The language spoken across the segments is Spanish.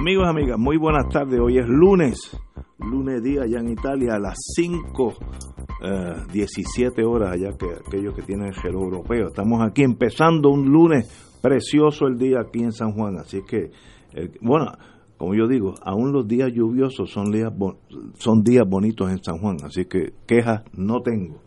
Amigos, amigas, muy buenas tardes. Hoy es lunes, lunes día allá en Italia a las 5, 17 horas allá que aquellos que tienen el gelo europeo. Estamos aquí empezando un lunes precioso el día aquí en San Juan, así que, eh, bueno, como yo digo, aún los días lluviosos son días, son días bonitos en San Juan, así que quejas no tengo.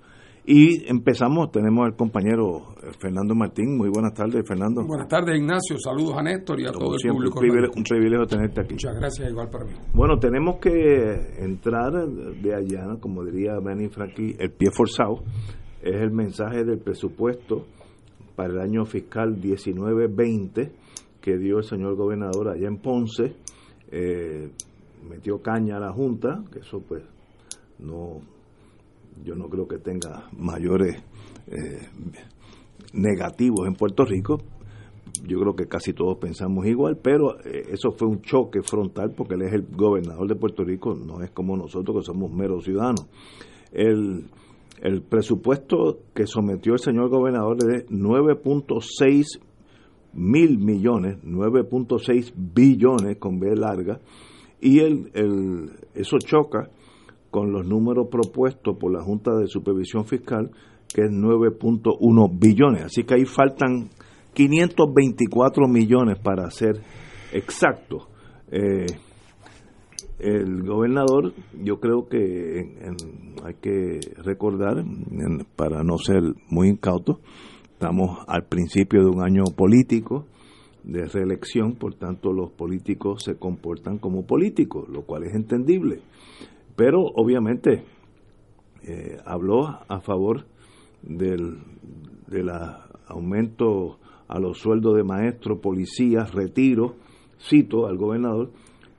Y empezamos, tenemos al compañero eh, Fernando Martín. Muy buenas tardes, Fernando. Buenas tardes, Ignacio. Saludos a Néstor y a todo el público. Un privilegio, un privilegio, tenerte aquí. Muchas gracias, igual para mí. Bueno, tenemos que entrar de allá, como diría Benny Frankie, el pie forzado. Es el mensaje del presupuesto para el año fiscal 19-20 que dio el señor gobernador allá en Ponce. Eh, metió caña a la Junta, que eso pues no yo no creo que tenga mayores eh, negativos en Puerto Rico. Yo creo que casi todos pensamos igual, pero eh, eso fue un choque frontal porque él es el gobernador de Puerto Rico, no es como nosotros que somos meros ciudadanos. El, el presupuesto que sometió el señor gobernador es de 9.6 mil millones, 9.6 billones con B larga, y el, el, eso choca con los números propuestos por la Junta de Supervisión Fiscal, que es 9.1 billones. Así que ahí faltan 524 millones para ser exacto. Eh, el gobernador, yo creo que hay que recordar, para no ser muy incauto, estamos al principio de un año político de reelección, por tanto los políticos se comportan como políticos, lo cual es entendible pero obviamente eh, habló a favor del, del aumento a los sueldos de maestros, policías, retiro, cito al gobernador,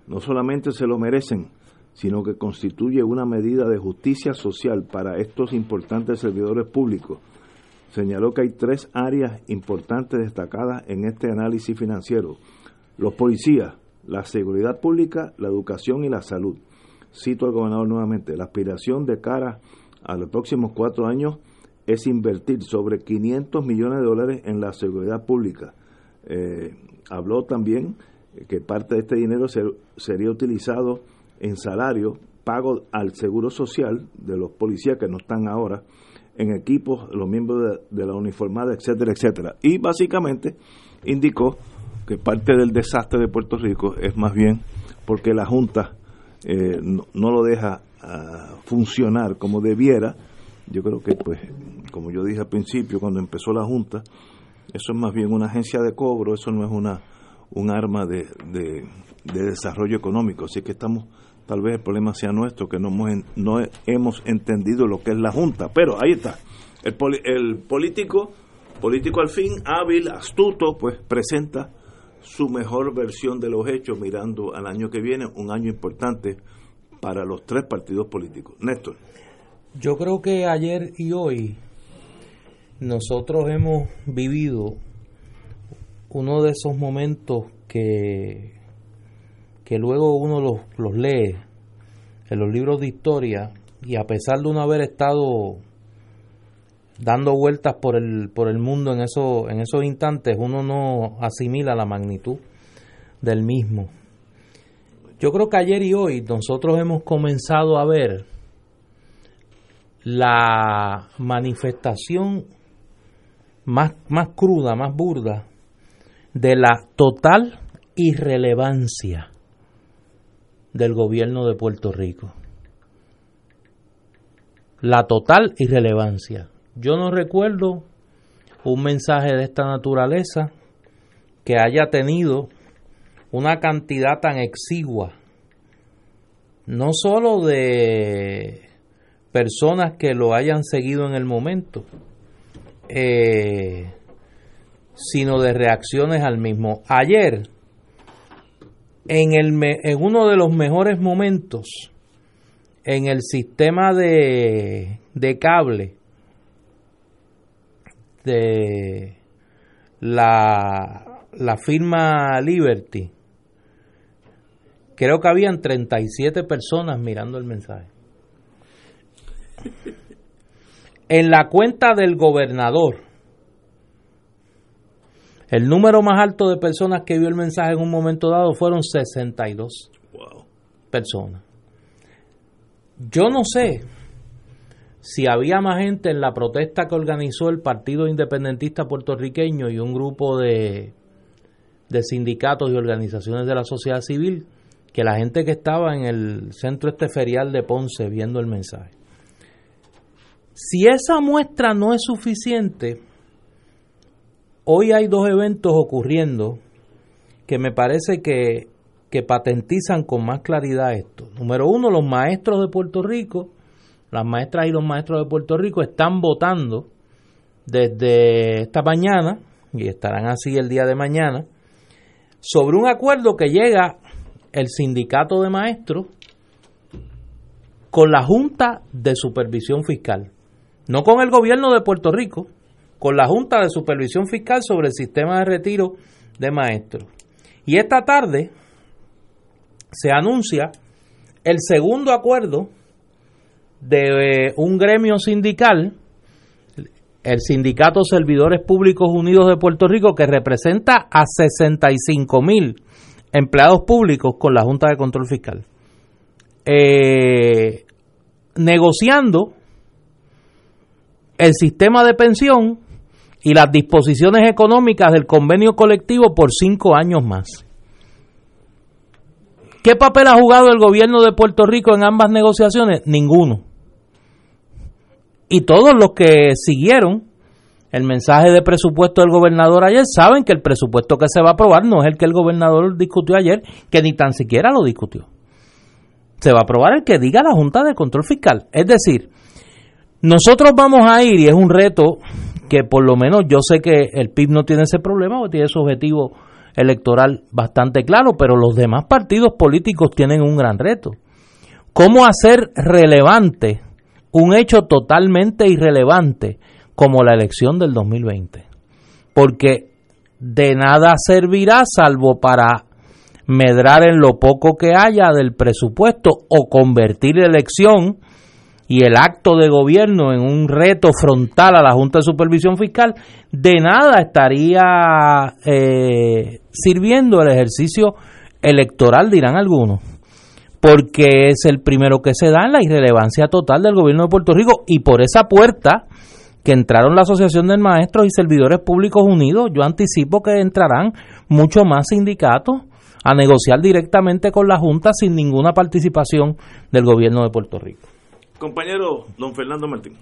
no solamente se lo merecen, sino que constituye una medida de justicia social para estos importantes servidores públicos. Señaló que hay tres áreas importantes destacadas en este análisis financiero. Los policías, la seguridad pública, la educación y la salud cito al gobernador nuevamente, la aspiración de cara a los próximos cuatro años es invertir sobre 500 millones de dólares en la seguridad pública. Eh, habló también que parte de este dinero sería utilizado en salario, pago al seguro social de los policías que no están ahora, en equipos, los miembros de, de la uniformada, etcétera, etcétera. Y básicamente indicó que parte del desastre de Puerto Rico es más bien porque la Junta eh, no, lo deja ah, funcionar como debiera, yo creo que, pues, como yo dije al principio, cuando empezó la Junta, eso es más bien una agencia de cobro, eso no es una un arma de, de, desarrollo económico. Así que estamos, tal vez el problema sea nuestro, que no hemos, no hemos entendido lo que es la Junta. Pero ahí está, el, el político, político al fin, hábil, astuto, pues presenta su mejor versión de los hechos mirando al año que viene, un año importante para los tres partidos políticos. Néstor. Yo creo que ayer y hoy nosotros hemos vivido uno de esos momentos que, que luego uno los, los lee en los libros de historia y a pesar de no haber estado dando vueltas por el, por el mundo en, eso, en esos instantes, uno no asimila la magnitud del mismo. Yo creo que ayer y hoy nosotros hemos comenzado a ver la manifestación más, más cruda, más burda de la total irrelevancia del gobierno de Puerto Rico. La total irrelevancia. Yo no recuerdo un mensaje de esta naturaleza que haya tenido una cantidad tan exigua, no solo de personas que lo hayan seguido en el momento, eh, sino de reacciones al mismo. Ayer en, el, en uno de los mejores momentos en el sistema de, de cable de la, la firma Liberty, creo que habían 37 personas mirando el mensaje. En la cuenta del gobernador, el número más alto de personas que vio el mensaje en un momento dado fueron 62 personas. Yo no sé si había más gente en la protesta que organizó el Partido Independentista Puertorriqueño y un grupo de, de sindicatos y organizaciones de la sociedad civil que la gente que estaba en el centro este ferial de Ponce viendo el mensaje. Si esa muestra no es suficiente, hoy hay dos eventos ocurriendo que me parece que, que patentizan con más claridad esto. Número uno, los maestros de Puerto Rico las maestras y los maestros de Puerto Rico están votando desde esta mañana, y estarán así el día de mañana, sobre un acuerdo que llega el sindicato de maestros con la Junta de Supervisión Fiscal, no con el gobierno de Puerto Rico, con la Junta de Supervisión Fiscal sobre el sistema de retiro de maestros. Y esta tarde se anuncia el segundo acuerdo de eh, un gremio sindical, el Sindicato Servidores Públicos Unidos de Puerto Rico, que representa a 65 mil empleados públicos con la Junta de Control Fiscal, eh, negociando el sistema de pensión y las disposiciones económicas del convenio colectivo por cinco años más. ¿Qué papel ha jugado el gobierno de Puerto Rico en ambas negociaciones? Ninguno. Y todos los que siguieron el mensaje de presupuesto del gobernador ayer saben que el presupuesto que se va a aprobar no es el que el gobernador discutió ayer, que ni tan siquiera lo discutió. Se va a aprobar el que diga la Junta de Control Fiscal. Es decir, nosotros vamos a ir, y es un reto que por lo menos yo sé que el PIB no tiene ese problema, o tiene su objetivo electoral bastante claro, pero los demás partidos políticos tienen un gran reto. ¿Cómo hacer relevante un hecho totalmente irrelevante como la elección del 2020. Porque de nada servirá salvo para medrar en lo poco que haya del presupuesto o convertir la elección y el acto de gobierno en un reto frontal a la Junta de Supervisión Fiscal, de nada estaría eh, sirviendo el ejercicio electoral, dirán algunos porque es el primero que se da en la irrelevancia total del gobierno de Puerto Rico y por esa puerta que entraron la Asociación de Maestros y Servidores Públicos Unidos, yo anticipo que entrarán muchos más sindicatos a negociar directamente con la Junta sin ninguna participación del gobierno de Puerto Rico. Compañero don Fernando Martín.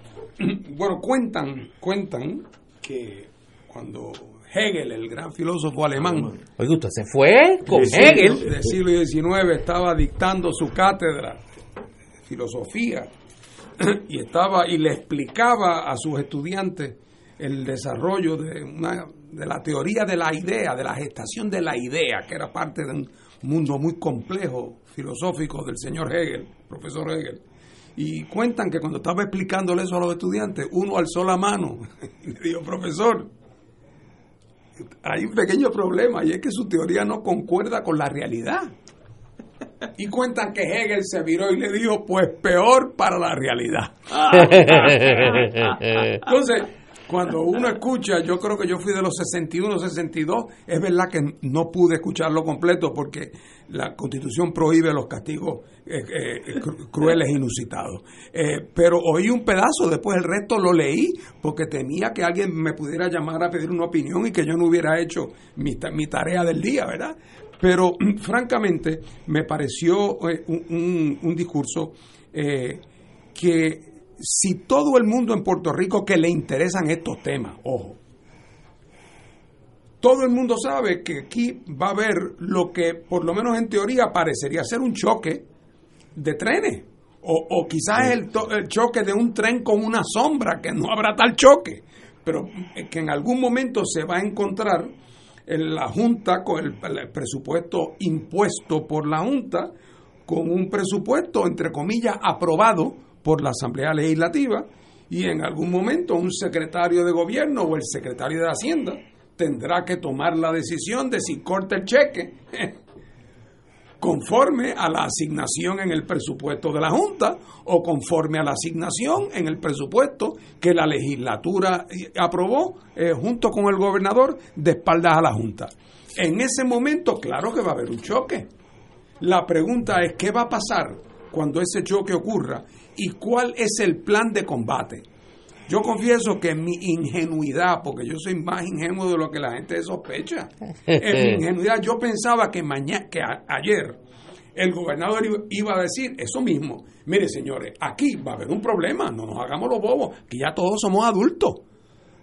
Bueno, cuentan, cuentan que cuando Hegel, el gran filósofo alemán. Oye, usted se fue con Hegel. Del siglo XIX estaba dictando su cátedra filosofía y estaba y le explicaba a sus estudiantes el desarrollo de una de la teoría de la idea, de la gestación de la idea, que era parte de un mundo muy complejo filosófico del señor Hegel, profesor Hegel. Y cuentan que cuando estaba explicándole eso a los estudiantes, uno alzó la mano y le dijo, profesor, hay un pequeño problema y es que su teoría no concuerda con la realidad. Y cuentan que Hegel se viró y le dijo, pues peor para la realidad. Entonces, cuando uno escucha, yo creo que yo fui de los 61, 62, es verdad que no pude escucharlo completo porque la constitución prohíbe los castigos eh, eh, crueles e inusitados. Eh, pero oí un pedazo, después el resto lo leí porque temía que alguien me pudiera llamar a pedir una opinión y que yo no hubiera hecho mi, mi tarea del día, ¿verdad? Pero francamente me pareció un, un, discurso que si todo el mundo en Puerto Rico que le interesan estos temas, ojo, todo el mundo sabe que aquí va a haber lo que por lo menos en teoría parecería ser un choque de trenes. O, quizás el, el choque de un tren con una sombra, que no habrá tal choque, pero que en algún momento se va a encontrar en la Junta con el, el presupuesto impuesto por la Junta con un presupuesto, entre comillas, aprobado por la Asamblea Legislativa y en algún momento un secretario de gobierno o el secretario de Hacienda tendrá que tomar la decisión de si corta el cheque conforme a la asignación en el presupuesto de la Junta o conforme a la asignación en el presupuesto que la legislatura aprobó eh, junto con el gobernador de espaldas a la Junta. En ese momento, claro que va a haber un choque. La pregunta es, ¿qué va a pasar cuando ese choque ocurra y cuál es el plan de combate? Yo confieso que mi ingenuidad, porque yo soy más ingenuo de lo que la gente sospecha, en mi ingenuidad yo pensaba que, mañana, que ayer el gobernador iba a decir eso mismo. Mire, señores, aquí va a haber un problema, no nos hagamos los bobos, que ya todos somos adultos.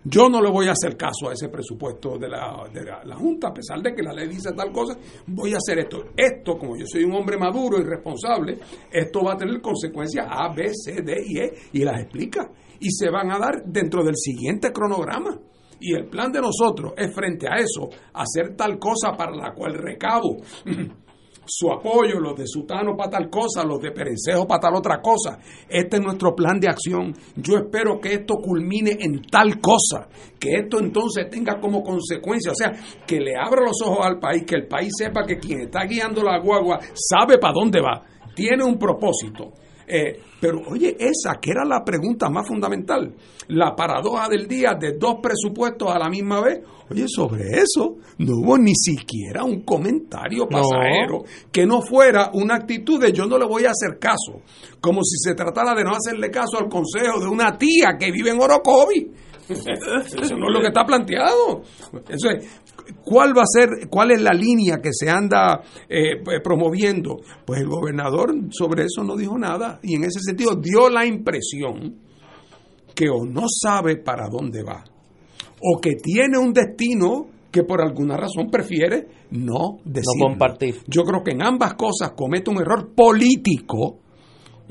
Yo no le voy a hacer caso a ese presupuesto de la, de la, Junta, a pesar de que la ley dice tal cosa, voy a hacer esto. Esto, como yo soy un hombre maduro y responsable, esto va a tener consecuencias A, B, C, D y E, y las explica. Y se van a dar dentro del siguiente cronograma. Y el plan de nosotros es frente a eso, hacer tal cosa para la cual recabo su apoyo, los de Sutano para tal cosa, los de Perencejo para tal otra cosa. Este es nuestro plan de acción. Yo espero que esto culmine en tal cosa, que esto entonces tenga como consecuencia, o sea, que le abra los ojos al país, que el país sepa que quien está guiando la guagua sabe para dónde va, tiene un propósito. Eh, pero oye, esa que era la pregunta más fundamental, la paradoja del día de dos presupuestos a la misma vez, oye, sobre eso no hubo ni siquiera un comentario pasajero que no fuera una actitud de yo no le voy a hacer caso, como si se tratara de no hacerle caso al consejo de una tía que vive en Orocovi. Eso no es lo que está planteado. Entonces, ¿cuál va a ser, cuál es la línea que se anda eh, promoviendo? Pues el gobernador sobre eso no dijo nada y en ese sentido dio la impresión que o no sabe para dónde va o que tiene un destino que por alguna razón prefiere no decir. No compartir. Yo creo que en ambas cosas comete un error político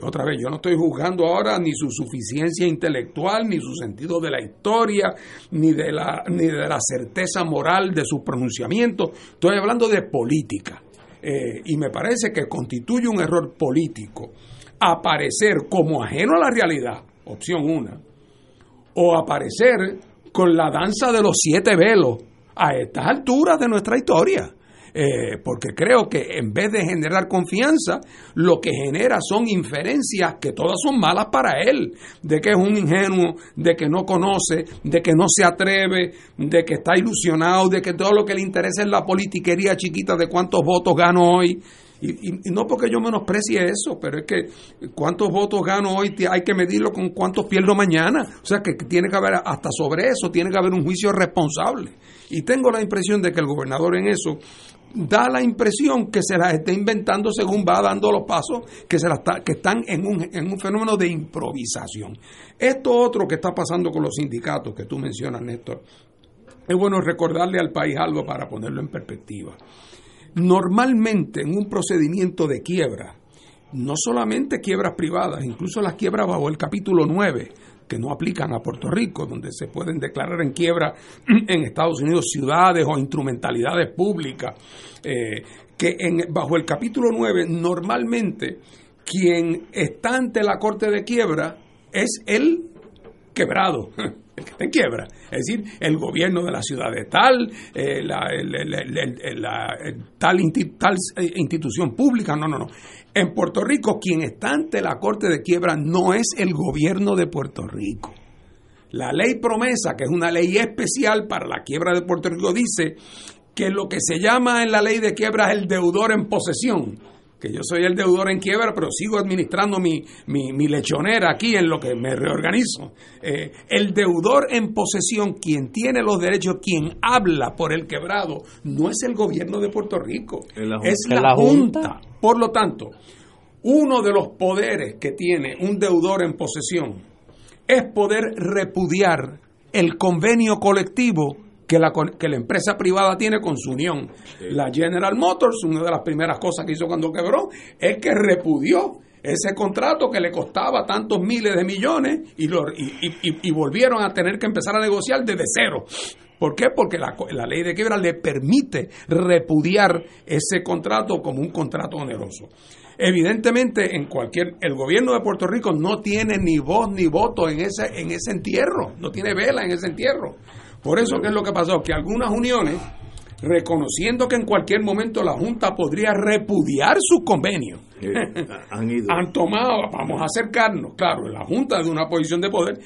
otra vez, yo no estoy juzgando ahora ni su suficiencia intelectual, ni su sentido de la historia, ni de la, ni de la certeza moral de su pronunciamiento. Estoy hablando de política. Eh, y me parece que constituye un error político aparecer como ajeno a la realidad, opción una, o aparecer con la danza de los siete velos a estas alturas de nuestra historia. Eh, porque creo que en vez de generar confianza, lo que genera son inferencias que todas son malas para él, de que es un ingenuo, de que no conoce, de que no se atreve, de que está ilusionado, de que todo lo que le interesa es la politiquería chiquita de cuántos votos gano hoy. Y, no porque yo menosprecie eso, pero es que cuántos votos gano hoy hay que medirlo con cuántos pierdo mañana. O sea que tiene que haber, hasta sobre eso, tiene que haber un juicio responsable. Y tengo la impresión de que el gobernador en eso da la impresión que se las está inventando según va dando los pasos, que, se que están en un, en un fenómeno de improvisación. Esto otro que está pasando con los sindicatos que tú mencionas, Néstor, es bueno recordarle al país algo para ponerlo en perspectiva. Normalmente en un procedimiento de quiebra, no solamente quiebras privadas, incluso las quiebras bajo el capítulo 9, que no aplican a Puerto Rico, donde se pueden declarar en quiebra en Estados Unidos ciudades o instrumentalidades públicas, eh, que en, bajo el capítulo 9 normalmente quien está ante la corte de quiebra es el quebrado, el que está en quiebra. Es decir, el gobierno de la ciudad de tal, tal, institución pública, no, no, no. En Puerto Rico, quien está ante la corte de quiebra no es el gobierno de Puerto Rico. La ley promesa, que es una ley especial para la quiebra de Puerto Rico, dice que lo que se llama en la ley de quiebra es el deudor en posesión que yo soy el deudor en quiebra, pero sigo administrando mi, mi, lechonera aquí en lo que me reorganizo. Eh, el deudor en posesión, quien tiene los derechos, quien habla por el quebrado, no es el gobierno de Puerto Rico, es la, junta? Por lo tanto, uno de los poderes que tiene un deudor en posesión es poder repudiar el convenio colectivo que la, que la empresa privada tiene con su unión. La General Motors, una de las primeras cosas que hizo cuando quebró, es que repudió ese contrato que le costaba tantos miles de millones y, lo, y, volvieron a tener que empezar a negociar desde cero. ¿Por qué? Porque la, la ley de quiebra le permite repudiar ese contrato como un contrato oneroso. Evidentemente, en cualquier, el gobierno de Puerto Rico no tiene ni voz ni voto en ese, en ese entierro, no tiene vela en ese entierro. Por eso, ¿qué es lo que pasó? Que algunas uniones, reconociendo que en cualquier momento la Junta podría repudiar su convenio, han, han tomado, vamos a acercarnos, claro, la Junta de una posición de poder,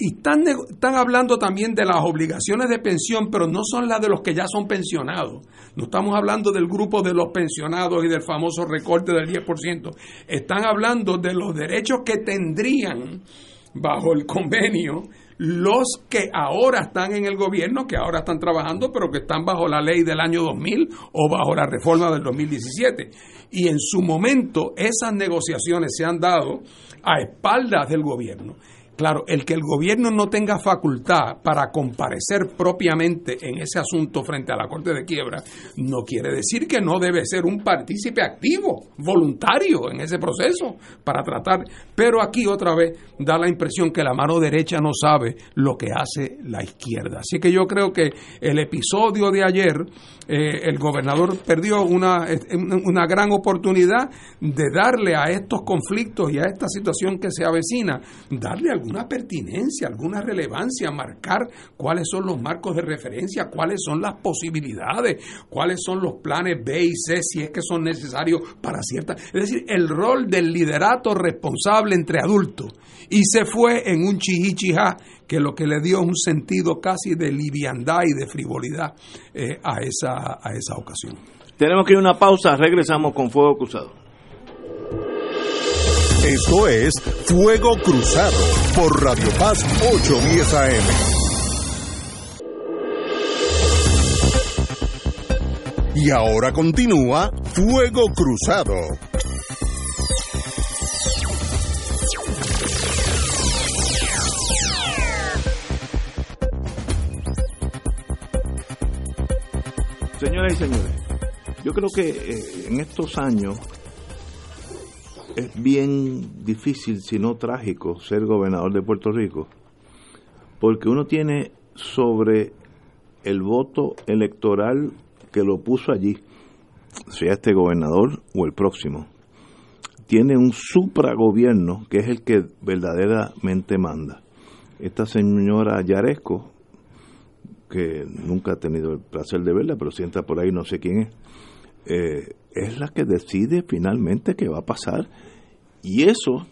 y están, están hablando también de las obligaciones de pensión, pero no son las de los que ya son pensionados. No estamos hablando del grupo de los pensionados y del famoso recorte del 10%. Están hablando de los derechos que tendrían bajo el convenio los que ahora están en el gobierno, que ahora están trabajando, pero que están bajo la ley del año 2000 o bajo la reforma del 2017. Y en su momento esas negociaciones se han dado a espaldas del gobierno Claro, el que el gobierno no tenga facultad para comparecer propiamente en ese asunto frente a la Corte de Quiebra no quiere decir que no debe ser un partícipe activo, voluntario en ese proceso para tratar. Pero aquí otra vez da la impresión que la mano derecha no sabe lo que hace la izquierda. Así que yo creo que el episodio de ayer, eh, el gobernador perdió una, una gran oportunidad de darle a estos conflictos y a esta situación que se avecina, darle algún alguna pertinencia, alguna relevancia, marcar cuáles son los marcos de referencia, cuáles son las posibilidades, cuáles son los planes B y C, si es que son necesarios para cierta... Es decir, el rol del liderato responsable entre adultos. Y se fue en un chihichijá que lo que le dio un sentido casi de liviandad y de frivolidad eh, a, esa, a esa ocasión. Tenemos que ir a una pausa, regresamos con Fuego Cruzado. Esto es Fuego Cruzado por Radio Paz 810 AM. Y ahora continúa Fuego Cruzado. Señoras y señores, yo creo que eh, en estos años es bien difícil, si no trágico, ser gobernador de Puerto Rico, porque uno tiene sobre el voto electoral que lo puso allí, sea este gobernador o el próximo, tiene un supragobierno que es el que verdaderamente manda. Esta señora Yaresco, que nunca ha tenido el placer de verla, pero sienta por ahí, no sé quién es, eh, es la que decide finalmente qué va a pasar y eso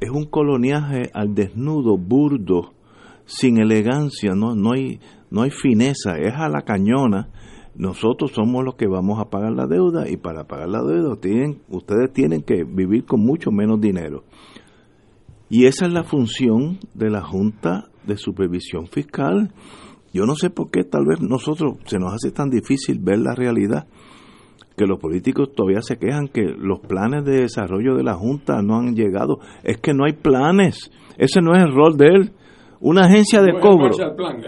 es un coloniaje al desnudo, burdo, sin elegancia, no, no, hay, no hay fineza, es a la cañona. Nosotros somos los que vamos a pagar la deuda y para pagar la deuda tienen, ustedes tienen que vivir con mucho menos dinero. Y esa es la función de la Junta de Supervisión Fiscal. Yo no sé por qué tal vez nosotros se nos hace tan difícil ver la realidad que los políticos todavía se quejan que los planes de desarrollo de la Junta no han llegado. Es que no hay planes. Ese no es el rol de él. Una agencia de cobro.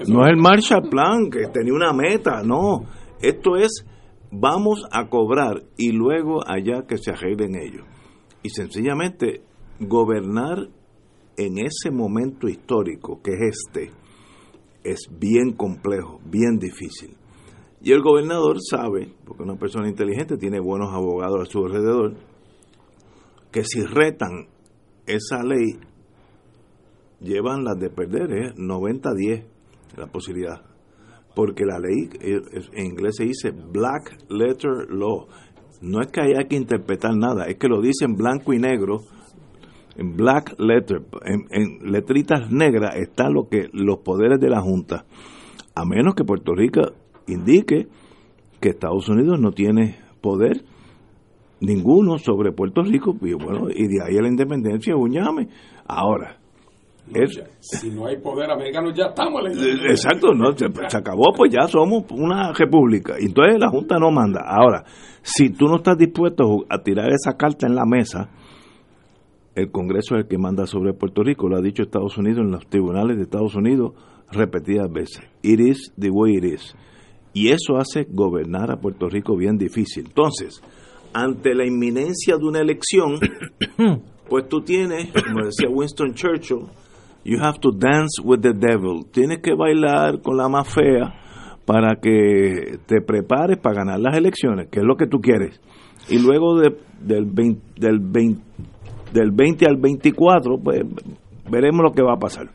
no es el Marshall Plan que tenía una meta, no. Esto es vamos a cobrar y luego allá que se arreglen ellos. Y sencillamente gobernar en ese momento histórico que es este es bien complejo, bien difícil. Y el gobernador sabe, porque una persona inteligente tiene buenos abogados a su alrededor, que si retan esa ley, llevan las de perder, ¿eh? 90-10 la posibilidad. Porque la ley eh, en inglés se dice black letter law. No es que haya que interpretar nada, es que lo dice en blanco y negro, en black letter, en, en letritas negras está lo que los poderes de la Junta. A menos que Puerto Rico indique que Estados Unidos no tiene poder ninguno sobre Puerto Rico y bueno y de ahí la independencia uñame. Ahora si no hay poder americano ya estamos exacto no se, acabó pues ya somos una república. Entonces la junta no manda. Ahora si tú no estás dispuesto a tirar esa carta en la mesa el Congreso es el que manda sobre Puerto Rico. Lo ha dicho Estados Unidos en los tribunales de Estados Unidos repetidas veces. It is the way it is y eso hace gobernar a Puerto Rico bien difícil. Entonces, ante la inminencia de una elección, pues tú tienes, como decía Winston Churchill, You have to dance with the devil. Tienes que bailar con la más fea para que te prepares para ganar las elecciones, que es lo que tú quieres. Y luego de, del, 20, del, 20, del 20 al 24, pues veremos lo que va a pasar.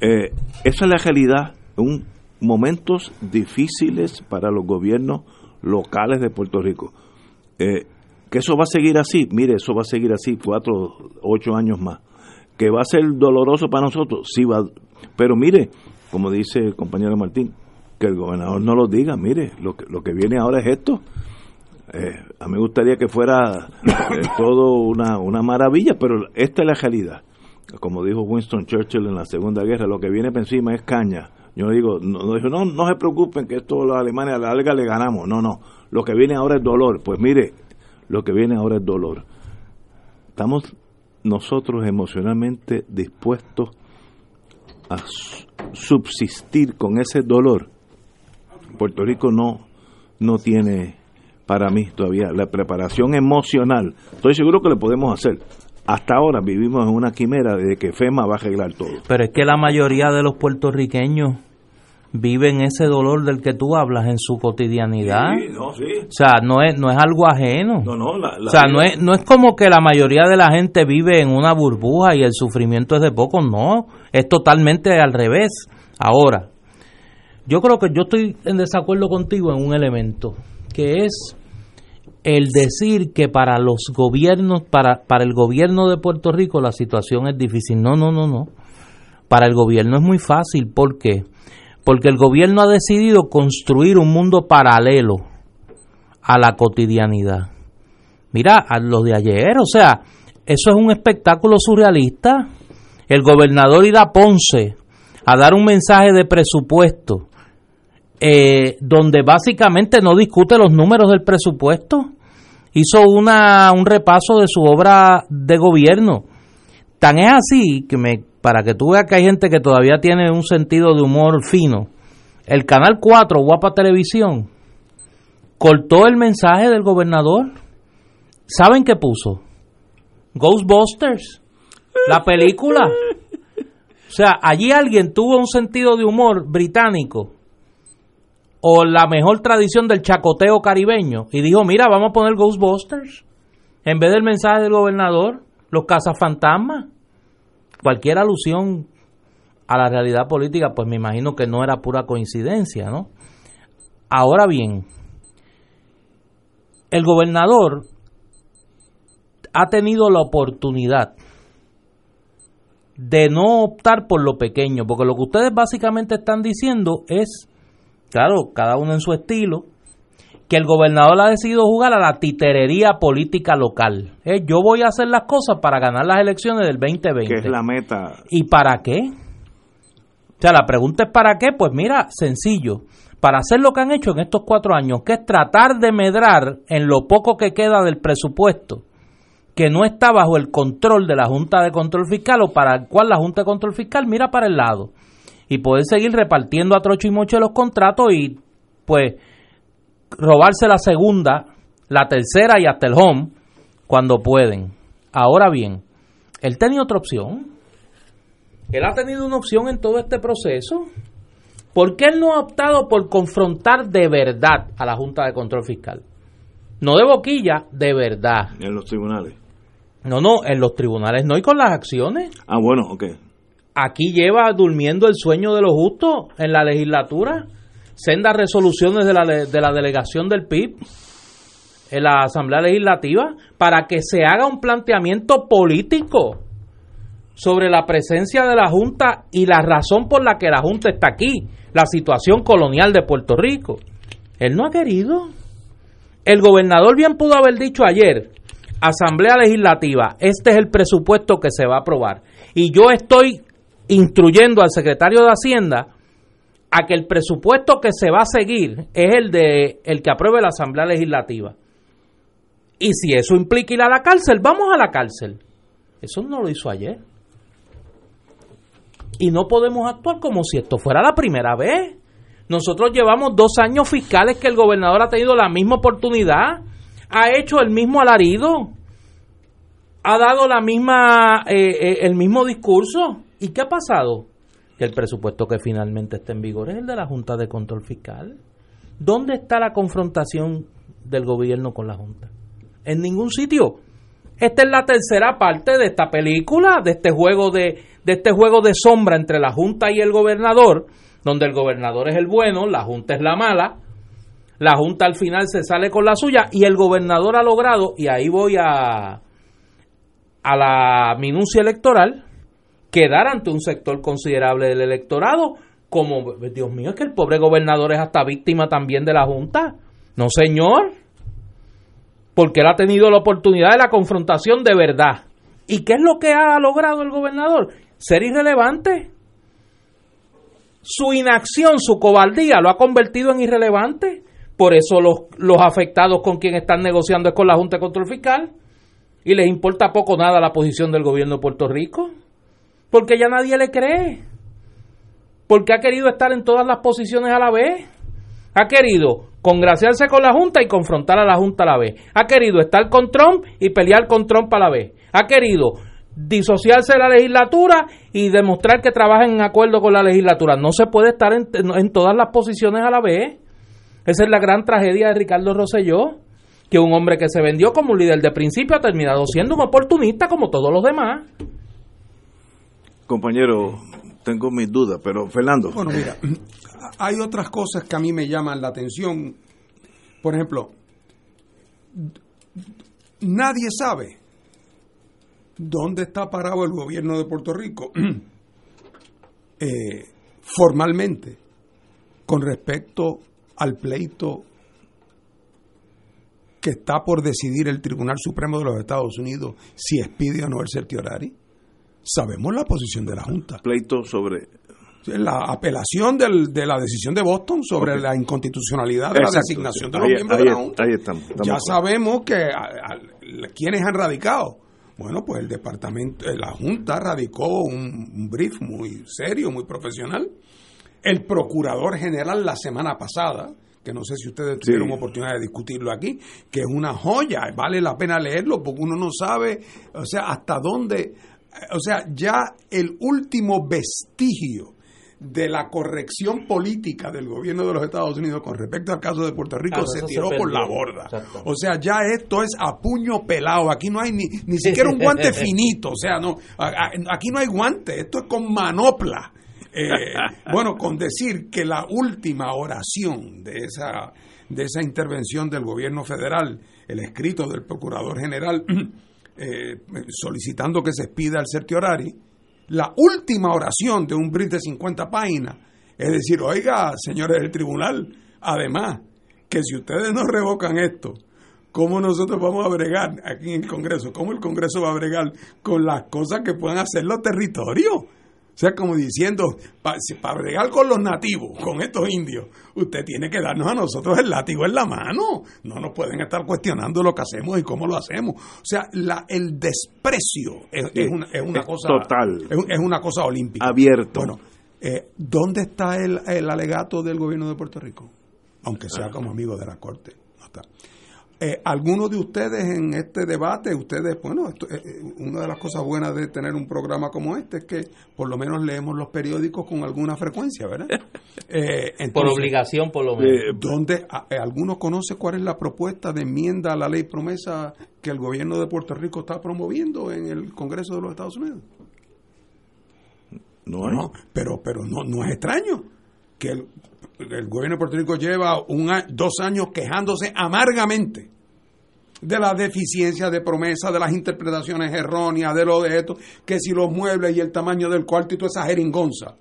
Eh, esa es la realidad. Un, momentos difíciles para los gobiernos locales de Puerto Rico. Eh, que eso va a seguir así, mire, eso va a seguir así cuatro, ocho años más. Que va a ser doloroso para nosotros, sí va. Pero mire, como dice el compañero Martín, que el gobernador no lo diga, mire, lo que, lo que viene ahora es esto. Eh, a mí me gustaría que fuera eh, todo una, una maravilla, pero esta es la realidad. Como dijo Winston Churchill en la Segunda Guerra, lo que viene por encima es caña. Yo digo, no, no, no, se preocupen que esto los alemanes a la larga le ganamos. No, no. Lo que viene ahora es dolor. Pues mire, lo que viene ahora es dolor. Estamos nosotros emocionalmente dispuestos a subsistir con ese dolor. Puerto Rico no, no tiene para mí todavía la preparación emocional. Estoy seguro que lo podemos hacer. Hasta ahora vivimos en una quimera de que FEMA va a arreglar todo. Pero es que la mayoría de los puertorriqueños viven ese dolor del que tú hablas en su cotidianidad. O sea, no es, no es algo ajeno. o sea, no es, no es como que la mayoría de la gente vive en una burbuja y el sufrimiento es de poco, no, es totalmente al revés. Ahora, yo creo que yo estoy en desacuerdo contigo en un elemento, que es el decir que para los gobiernos, para, para el gobierno de Puerto Rico la situación es difícil. No, no, no, no. Para el gobierno es muy fácil. ¿Por qué? Porque el gobierno ha decidido construir un mundo paralelo a la cotidianidad. Mira, a lo de ayer, o sea, eso es un espectáculo surrealista. El gobernador irá a Ponce a dar un mensaje de presupuesto eh, donde básicamente no discute los números del presupuesto. Hizo una, un repaso de su obra de gobierno. Tan es así que me, para que tú veas que hay gente que todavía tiene un sentido de humor fino, el Canal 4, Guapa Televisión, cortó el mensaje del gobernador. ¿Saben qué puso? Ghostbusters, la película. O sea, allí alguien tuvo un sentido de humor británico o la mejor tradición del chacoteo caribeño y dijo, mira, vamos a poner Ghostbusters en vez del mensaje del gobernador, los cazafantasmas. Cualquier alusión a la realidad política, pues me imagino que no era pura coincidencia, ¿no? Ahora bien, el gobernador ha tenido la oportunidad de no optar por lo pequeño, porque lo que ustedes básicamente están diciendo es claro, cada uno en su estilo, que el gobernador ha decidido jugar a la titerería política local. Eh, yo voy a hacer las cosas para ganar las elecciones del 2020. Que es la meta. ¿Y para qué? O sea, la pregunta es ¿para qué? Pues mira, sencillo. Para hacer lo que han hecho en estos cuatro años, que es tratar de medrar en lo poco que queda del presupuesto, que no está bajo el control de la Junta de Control Fiscal o para el cual la Junta de Control Fiscal mira para el lado y poder seguir repartiendo a trocho y mocho los contratos y pues robarse la segunda, la tercera y hasta el home cuando pueden. Ahora bien, él tenía otra opción. Él ha tenido una opción en todo este proceso. ¿Por qué él no ha optado por confrontar de verdad a la Junta de Control Fiscal? No de boquilla, de verdad. En los tribunales. No, no, en los tribunales no y con las acciones. Ah, bueno, ok aquí lleva durmiendo el sueño de los justos en la legislatura, sendas resoluciones de la, de la delegación del PIB en la Asamblea Legislativa para que se haga un planteamiento político sobre la presencia de la Junta y la razón por la que la Junta está aquí, la situación colonial de Puerto Rico. Él no ha querido. El gobernador bien pudo haber dicho ayer, Asamblea Legislativa, este es el presupuesto que se va a aprobar. Y yo estoy instruyendo al secretario de Hacienda a que el presupuesto que se va a seguir es el de el que apruebe la Asamblea Legislativa. Y si eso implica ir a la cárcel, vamos a la cárcel. Eso no lo hizo ayer. Y no podemos actuar como si esto fuera la primera vez. Nosotros llevamos dos años fiscales que el gobernador ha tenido la misma oportunidad, ha hecho el mismo alarido, ha dado la misma, eh, eh, el mismo discurso ¿Y qué ha pasado? Que el presupuesto que finalmente está en vigor es el de la Junta de Control Fiscal. ¿Dónde está la confrontación del gobierno con la Junta? En ningún sitio. Esta es la tercera parte de esta película, de este juego de, de este juego de sombra entre la Junta y el gobernador, donde el gobernador es el bueno, la Junta es la mala, la Junta al final se sale con la suya y el gobernador ha logrado, y ahí voy a, a la minucia electoral, quedar ante un sector considerable del electorado, como, Dios mío, es que el pobre gobernador es hasta víctima también de la Junta. No, señor, porque él ha tenido la oportunidad de la confrontación de verdad. ¿Y qué es lo que ha logrado el gobernador? Ser irrelevante. Su inacción, su cobardía lo ha convertido en irrelevante. Por eso los, los afectados con quien están negociando es con la Junta de Control Fiscal. Y les importa poco nada la posición del gobierno de Puerto Rico. Porque ya nadie le cree. Porque ha querido estar en todas las posiciones a la vez. Ha querido congraciarse con la Junta y confrontar a la Junta a la vez. Ha querido estar con Trump y pelear con Trump a la vez. Ha querido disociarse de la legislatura y demostrar que trabaja en acuerdo con la legislatura. No se puede estar en, todas las posiciones a la vez. Esa es la gran tragedia de Ricardo Rosselló, que un hombre que se vendió como un líder de principio ha terminado siendo un oportunista como todos los demás. Compañero, tengo mis dudas, pero Fernando. Bueno, mira, hay otras cosas que a mí me llaman la atención. Por ejemplo, nadie sabe dónde está parado el gobierno de Puerto Rico eh, formalmente con respecto al pleito que está por decidir el Tribunal Supremo de los Estados Unidos si expide o no el certiorari. Sabemos la posición de la Junta. Pleito sobre la apelación del, de la decisión de Boston sobre la inconstitucionalidad de la designación de los miembros de la Junta. Ahí estamos, ya sabemos que a, a, quienes han radicado. Bueno, pues el departamento, la Junta radicó un, un brief muy serio, muy profesional. El procurador general la semana pasada, que no sé si ustedes tuvieron sí. oportunidad de discutirlo aquí, que es una joya, vale la pena leerlo porque uno no sabe, o sea, hasta dónde, o sea, ya el último vestigio de la corrección política del gobierno de los Estados Unidos con respecto al caso de Puerto Rico claro, se tiró se por la borda. Exacto. O sea, ya esto es a puño pelado. Aquí no hay ni, ni siquiera un guante finito. O sea, no, aquí no hay guante. Esto es con manopla. Eh, bueno, con decir que la última oración de esa, de esa intervención del gobierno federal, el escrito del procurador general eh, solicitando que se expida el certiorari, la última oración de un brief de 50 páginas es decir, oiga, señores del tribunal, además, que si ustedes no revocan esto, ¿cómo nosotros vamos a bregar aquí en el Congreso? ¿Cómo el Congreso va a bregar con las cosas que puedan hacer los territorios? O sea, como diciendo, para pa bregar con los nativos, con estos indios, usted tiene que darnos a nosotros el látigo en la mano. No nos pueden estar cuestionando lo que hacemos y cómo lo hacemos. O sea, la, el desprecio es, es, una, es una es cosa. Total. Es, es, una cosa olímpica. Abierto. Bueno, eh, ¿dónde está el, el, alegato del gobierno de Puerto Rico? Aunque sea como amigo de la Corte. No está. Eh, algunos de ustedes en este debate, ustedes, bueno, esto, eh, una de las cosas buenas de tener un programa como este es que por lo menos leemos los periódicos con alguna frecuencia, ¿verdad? Eh, entonces, por obligación, por lo menos. ¿Dónde alguno conoce cuál es la propuesta de enmienda a la ley promesa que el gobierno de Puerto Rico está promoviendo en el Congreso de los Estados Unidos? No, hay. no pero, pero no, no es extraño que el, el gobierno de Puerto Rico lleva un, dos años quejándose amargamente de la deficiencia de promesa, de las interpretaciones erróneas, de lo de esto, que si los muebles y el tamaño del cuarto y toda esa jeringonza.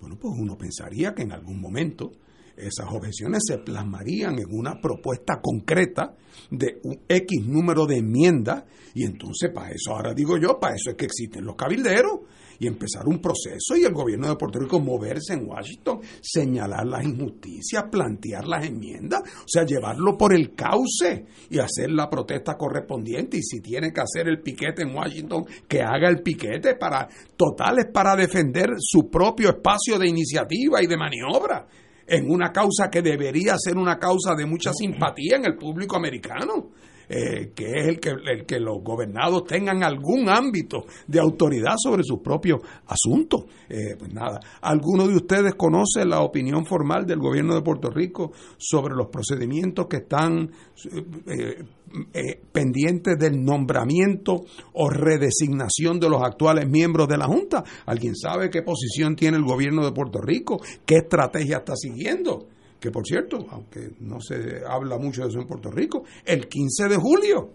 Bueno, pues uno pensaría que en algún momento esas objeciones se plasmarían en una propuesta concreta de un X número de enmiendas y entonces para eso, ahora digo yo, para eso es que existen los cabilderos y empezar un proceso y el gobierno de Puerto Rico moverse en Washington, señalar las injusticias, plantear las enmiendas, o sea, llevarlo por el cauce y hacer la protesta correspondiente y si tiene que hacer el piquete en Washington, que haga el piquete para totales para defender su propio espacio de iniciativa y de maniobra. en una causa que debería ser una causa de mucha simpatía en el público americano. Eh, que es el que, el que los gobernados tengan algún ámbito de autoridad sobre sus propios asuntos. Eh, pues nada, ¿alguno de ustedes conoce la opinión formal del gobierno de Puerto Rico sobre los procedimientos que están eh, pendientes del nombramiento o redesignación de los actuales miembros de la Junta? ¿Alguien sabe qué posición tiene el gobierno de Puerto Rico? ¿Qué estrategia está siguiendo? Que por cierto, aunque no se habla mucho de eso en Puerto Rico, el 15 de julio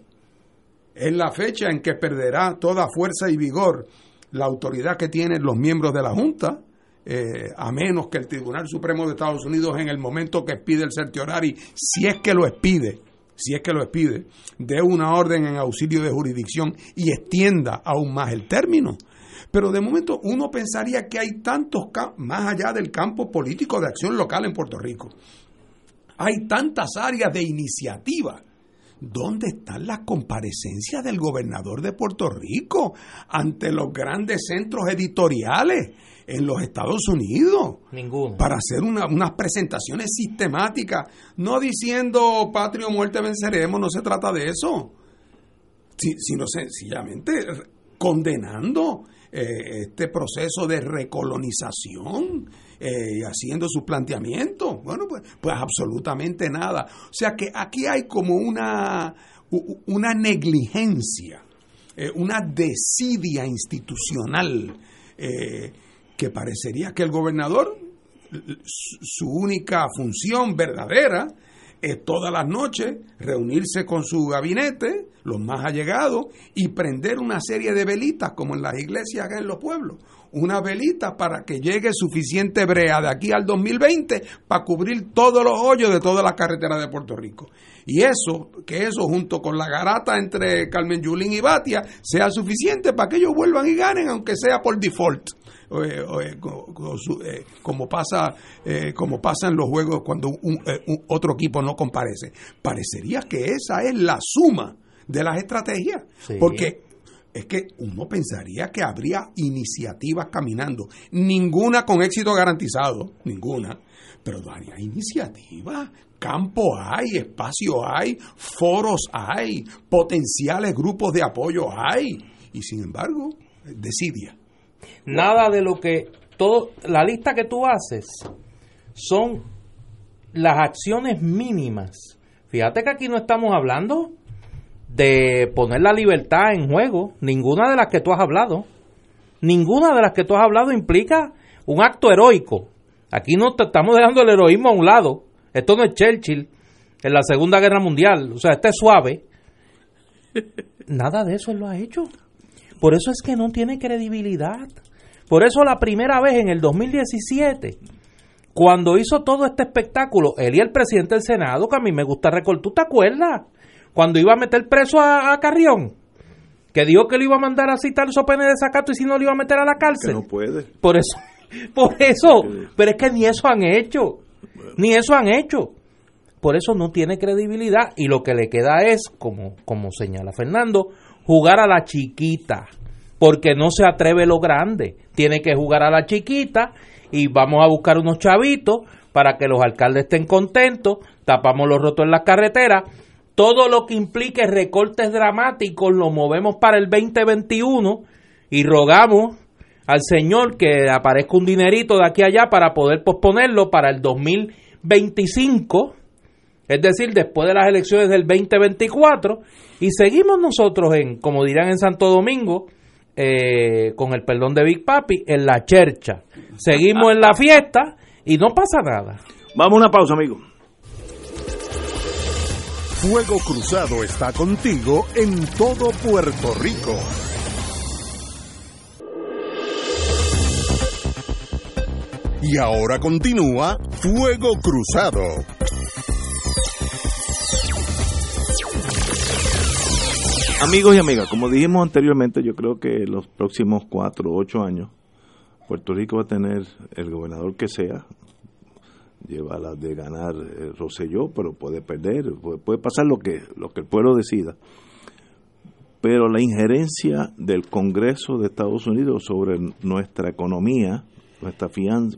es la fecha en que perderá toda fuerza y vigor la autoridad que tienen los miembros de la Junta, eh, a menos que el Tribunal Supremo de Estados Unidos en el momento que expide el certiorari, si es que lo expide, si es que lo expide, dé una orden en auxilio de jurisdicción y extienda aún más el término. Pero de momento uno pensaría que hay tantos, más allá del campo político de acción local en Puerto Rico, hay tantas áreas de iniciativa. ¿Dónde están las comparecencias del gobernador de Puerto Rico ante los grandes centros editoriales en los Estados Unidos? Ninguno. Para hacer unas presentaciones sistemáticas, no diciendo patria o muerte venceremos, no se trata de eso, sino sencillamente condenando eh, este proceso de recolonización, eh, haciendo su planteamiento. Bueno, pues, pues absolutamente nada. O sea que aquí hay como una, una negligencia, eh, una desidia institucional que parecería que el gobernador, su única función verdadera, es todas las noches reunirse con su gabinete, los más allegados, y prender una serie de velitas, como en las iglesias en los pueblos. Una velita para que llegue suficiente brea de aquí al 2020 para cubrir todos los hoyos de todas las carreteras de Puerto Rico. Y eso, que eso junto con la garata entre Carmen Yulín y Batia, sea suficiente para que ellos vuelvan y ganen, aunque sea por default. Eh, eh, como pasa eh, como pasa en los juegos cuando un, otro equipo no comparece. Parecería que esa es la suma de las estrategias, porque es que uno pensaría que habría iniciativas caminando, ninguna con éxito garantizado, ninguna, pero varias iniciativas, campo hay, espacio hay, foros hay, potenciales grupos de apoyo hay, y sin embargo, decidia. Nada de lo que todo la lista que tú haces son las acciones mínimas. Fíjate que aquí no estamos hablando de poner la libertad en juego, ninguna de las que tú has hablado. Ninguna de las que tú has hablado implica un acto heroico. Aquí no te estamos dejando el heroísmo a un lado. Esto no es Churchill en la Segunda Guerra Mundial. O sea, este es suave. Nada de eso él lo ha hecho. Por eso es que no tiene credibilidad. Por eso la primera vez en el 2017, cuando hizo todo este espectáculo, él y el presidente del Senado, que a mí me gusta recordar, ¿tú te acuerdas? Cuando iba a meter preso a, Carrión, que dijo que lo iba a mandar a citar su pene de sacato y si no lo iba a meter a la cárcel. no puede. Por eso, por eso, pero es que ni eso han hecho, ni eso han hecho. Por eso no tiene credibilidad y lo que le queda es, como, como señala Fernando, jugar a la chiquita porque no se atreve lo grande. Tiene que jugar a la chiquita y vamos a buscar unos chavitos para que los alcaldes estén contentos, tapamos los rotos en las carreteras. Todo lo que implique recortes dramáticos lo movemos para el 2021 y rogamos al Señor que aparezca un dinerito de aquí a allá para poder posponerlo para el 2025, es decir, después de las elecciones del 2024, y seguimos nosotros en, como dirán en Santo Domingo, eh, con el perdón de Big Papi, en la chercha. Seguimos en la fiesta y no pasa nada. Vamos a una pausa, amigo. Fuego Cruzado está contigo en todo Puerto Rico. Y ahora continúa Fuego Cruzado. Amigos y amigas, como dijimos anteriormente, yo creo que los próximos cuatro ocho años Puerto Rico va a tener el gobernador que sea, lleva la de ganar eh, Roselló, pero puede perder, puede, pasar lo que, lo que el pueblo decida. Pero la injerencia del Congreso de Estados Unidos sobre nuestra economía, nuestras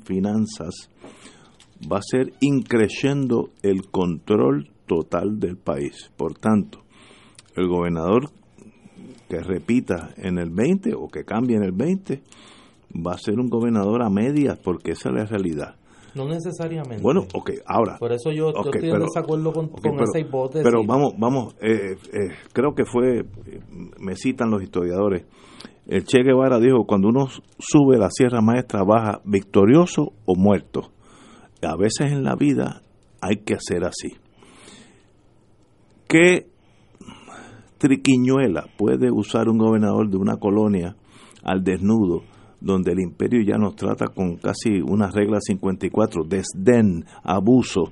finanzas, va a ser increciendo el control total del país. Por tanto, el gobernador que repita en el 20 o que cambie en el 20 va a ser un gobernador a medias porque esa es la realidad. No necesariamente. Bueno, ok, ahora. Por eso yo, estoy en desacuerdo con, esa hipótesis. Pero vamos, vamos, eh, eh, creo que fue, me citan los historiadores, el Che Guevara dijo, cuando uno sube la Sierra Maestra baja victorioso o muerto. A veces en la vida hay que hacer así. ¿Qué triquiñuela puede usar un gobernador de una colonia al desnudo donde el imperio ya nos trata con casi una regla 54, desdén, abuso,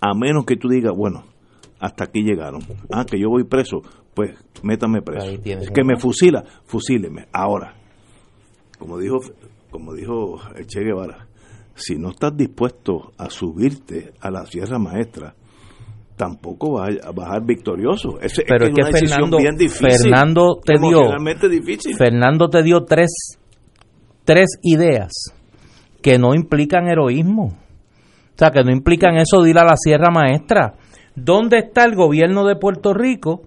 a menos que tú digas, bueno, hasta aquí llegaron. Ah, que yo voy preso, pues métame preso. Es que me fusila, fusíleme. Ahora, como dijo, como dijo el Che Guevara, si no estás dispuesto a subirte a la Sierra Maestra, tampoco vas a bajar victorioso. Es, Pero es, que, Fernando, Fernando te dio Fernando te dio tres tres ideas que no implican heroísmo. O sea, que no implican eso de ir a la Sierra Maestra. ¿Dónde está el gobierno de Puerto Rico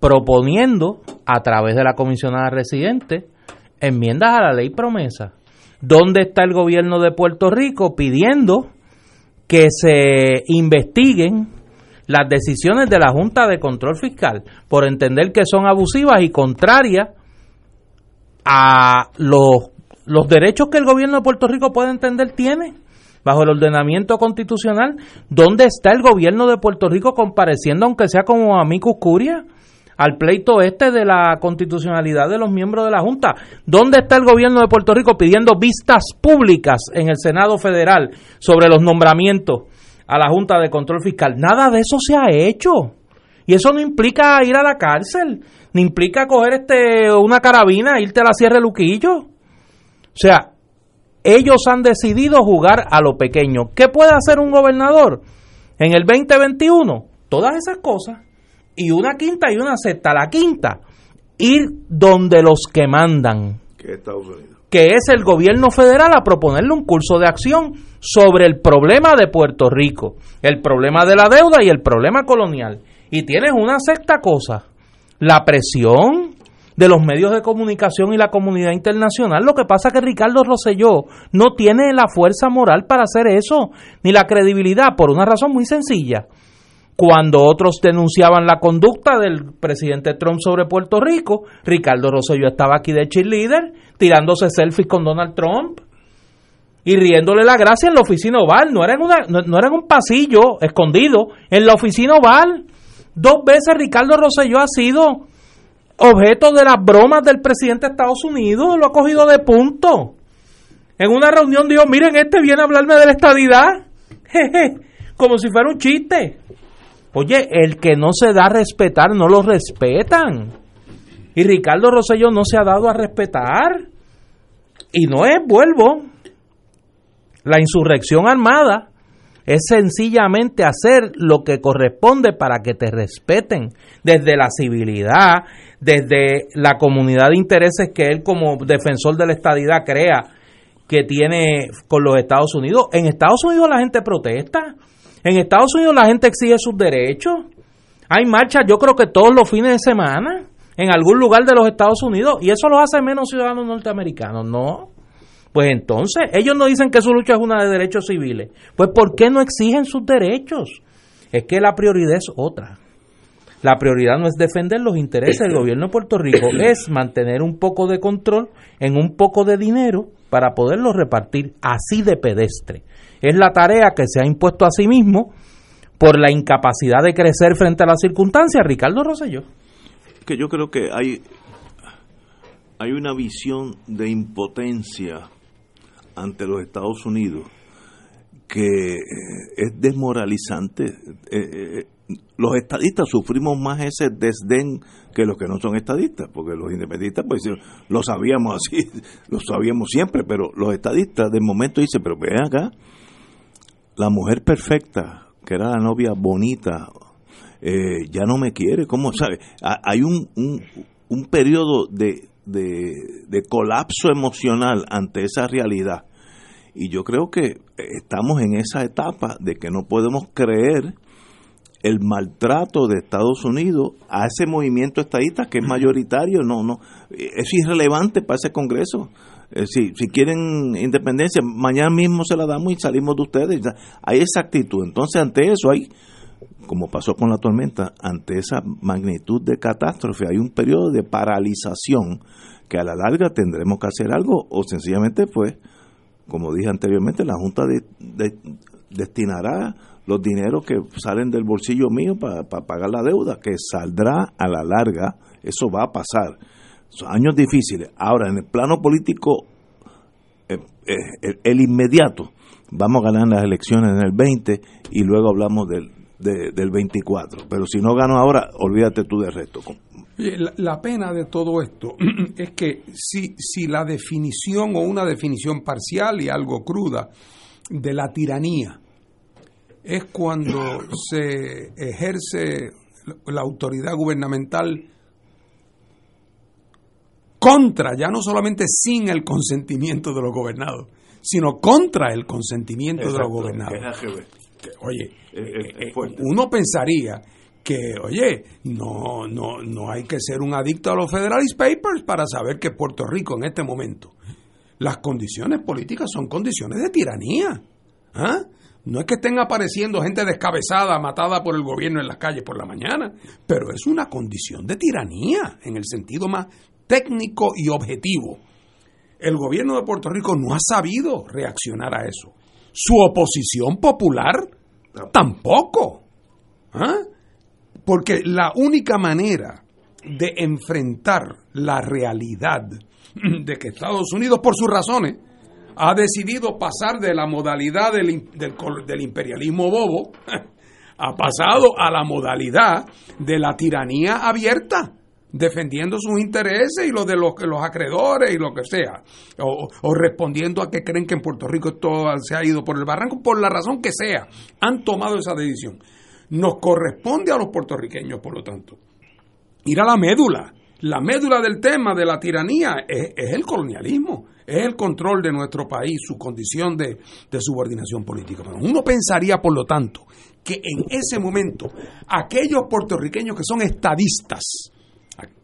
proponiendo, a través de la comisionada residente, enmiendas a la ley promesa? ¿Dónde está el gobierno de Puerto Rico pidiendo que se investiguen las decisiones de la Junta de Control Fiscal por entender que son abusivas y contrarias a los los derechos que el gobierno de Puerto Rico puede entender tiene bajo el ordenamiento constitucional. ¿Dónde está el gobierno de Puerto Rico compareciendo, aunque sea como amicus curia, al pleito este de la constitucionalidad de los miembros de la Junta? ¿Dónde está el gobierno de Puerto Rico pidiendo vistas públicas en el Senado Federal sobre los nombramientos a la Junta de Control Fiscal? Nada de eso se ha hecho. Y eso no implica ir a la cárcel, ni implica coger este una carabina irte a la Sierra de Luquillo. O sea, ellos han decidido jugar a lo pequeño. ¿Qué puede hacer un gobernador en el 2021? Todas esas cosas. Y una quinta y una sexta. La quinta, ir donde los que mandan. Que es el gobierno federal a proponerle un curso de acción sobre el problema de Puerto Rico, el problema de la deuda y el problema colonial. Y tienes una sexta cosa, la presión de los medios de comunicación y la comunidad internacional. Lo que pasa es que Ricardo Rosselló no tiene la fuerza moral para hacer eso, ni la credibilidad, por una razón muy sencilla. Cuando otros denunciaban la conducta del presidente Trump sobre Puerto Rico, Ricardo Rosselló estaba aquí de cheerleader, tirándose selfies con Donald Trump y riéndole la gracia en la oficina oval. No era en, una, no, era en un pasillo escondido, en la oficina oval. Dos veces Ricardo Rosselló ha sido objeto de las bromas del presidente de Estados Unidos, lo ha cogido de punto. En una reunión dijo, miren, este viene a hablarme de la estadidad, como si fuera un chiste. Oye, el que no se da a respetar, no lo respetan. Y Ricardo Rosselló no se ha dado a respetar. Y no es, vuelvo, la insurrección armada es sencillamente hacer lo que corresponde para que te respeten desde la civilidad, desde la comunidad de intereses que él como defensor de la estadidad crea que tiene con los Estados Unidos. En Estados Unidos la gente protesta, en Estados Unidos la gente exige sus derechos. Hay marchas, yo creo que todos los fines de semana, en algún lugar de los Estados Unidos, y eso los hace menos ciudadanos norteamericanos, no. Pues entonces, ellos no dicen que su lucha es una de derechos civiles. Pues ¿por qué no exigen sus derechos? Es que la prioridad es otra. La prioridad no es defender los intereses del gobierno de Puerto Rico, es mantener un poco de control en un poco de dinero para poderlo repartir así de pedestre. Es la tarea que se ha impuesto a sí mismo por la incapacidad de crecer frente a las circunstancias, Ricardo Rosselló. Que yo creo que hay, hay una visión de impotencia ante los Estados Unidos que eh, es desmoralizante. Eh, eh, los estadistas sufrimos más ese desdén que los que no son estadistas, porque los independentistas pues lo sabíamos así, lo sabíamos siempre, pero los estadistas de momento dicen, pero ven acá, la mujer perfecta, que era la novia bonita, ya no me quiere, ¿cómo sabe? Hay un, un, un periodo de, de, de colapso emocional ante esa realidad Y yo creo que estamos en esa etapa de que no podemos creer el maltrato de Estados Unidos a ese movimiento estadista que es mayoritario, no, no, es irrelevante para ese Congreso. Eh, si, si quieren independencia, mañana mismo se la damos y salimos de ustedes. Hay esa actitud. Entonces, ante eso hay, como pasó con la tormenta, ante esa magnitud de catástrofe, hay un periodo de paralización que a la larga tendremos que hacer algo o sencillamente, pues, como dije anteriormente, la Junta destinará los dineros que salen del bolsillo mío para pagar la deuda, que saldrá a la larga, eso va a pasar. Son años difíciles. Ahora, en el plano político, eh, eh, el, inmediato, vamos a ganar las elecciones en el 20 y luego hablamos del, del 24. Pero si no gano ahora, olvídate tú del resto. La, la, pena de todo esto es que si, si la definición o una definición parcial y algo cruda de la tiranía es cuando se ejerce la autoridad gubernamental contra, ya no solamente sin el consentimiento de los gobernados, sino contra el consentimiento de los gobernados. Oye, eh, uno pensaría que, oye, no, no, no hay que ser un adicto a los Federalist Papers para saber que Puerto Rico en este momento, las condiciones políticas son condiciones de tiranía. ¿Ah? No es que estén apareciendo gente descabezada, matada por el gobierno en las calles por la mañana, pero es una condición de tiranía en el sentido más técnico y objetivo. El gobierno de Puerto Rico no ha sabido reaccionar a eso. Su oposición popular tampoco. ¿Ah? Porque la única manera de enfrentar la realidad de que Estados Unidos, por sus razones, ha decidido pasar de la modalidad del, del, imperialismo bobo, ha pasado a la modalidad de la tiranía abierta, defendiendo sus intereses y los de los, los acreedores y lo que sea, o, respondiendo a que creen que en Puerto Rico todo se ha ido por el barranco, por la razón que sea, han tomado esa decisión. Nos corresponde a los puertorriqueños, por lo tanto, ir a la médula. La médula del tema de la tiranía es el colonialismo es el control de nuestro país, su condición de, subordinación política. uno pensaría, por lo tanto, que en ese momento aquellos puertorriqueños que son estadistas,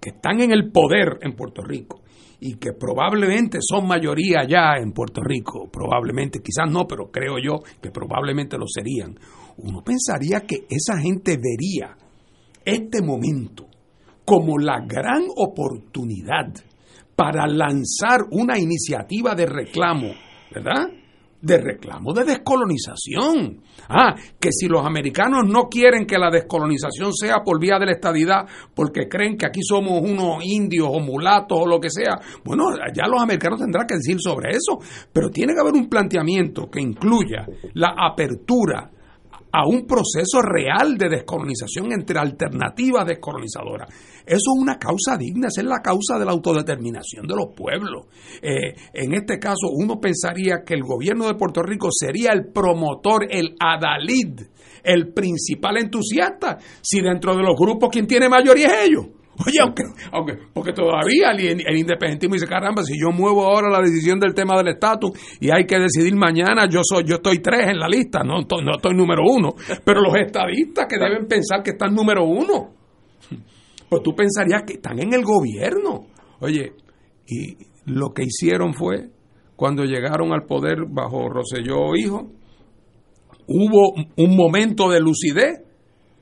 que están en el poder en Puerto Rico y que probablemente son mayoría ya en Puerto Rico, probablemente, quizás no, pero creo yo que probablemente lo serían, uno pensaría que esa gente vería este momento como la gran oportunidad para lanzar una iniciativa de reclamo, ¿verdad? De reclamo de descolonización. Ah, que si los americanos no quieren que la descolonización sea por vía de la estadidad, porque creen que aquí somos unos indios o mulatos o lo que sea, bueno, ya los americanos tendrán que decir sobre eso, pero tiene que haber un planteamiento que incluya la apertura a un proceso real de descolonización entre alternativas descolonizadoras. Eso es una causa digna, esa es la causa de la autodeterminación de los pueblos. Eh, en este caso, uno pensaría que el gobierno de Puerto Rico sería el promotor, el adalid, el principal entusiasta, si dentro de los grupos quien tiene mayoría es ellos. Oye, aunque, aunque, porque todavía el, independentismo dice, caramba, si yo muevo ahora la decisión del tema del estatus y hay que decidir mañana, yo soy, yo estoy tres en la lista, no, no estoy número uno. Pero los estadistas que deben pensar que están número uno, pues tú pensarías que están en el gobierno. Oye, y lo que hicieron fue, cuando llegaron al poder bajo Roselló Hijo, hubo un momento de lucidez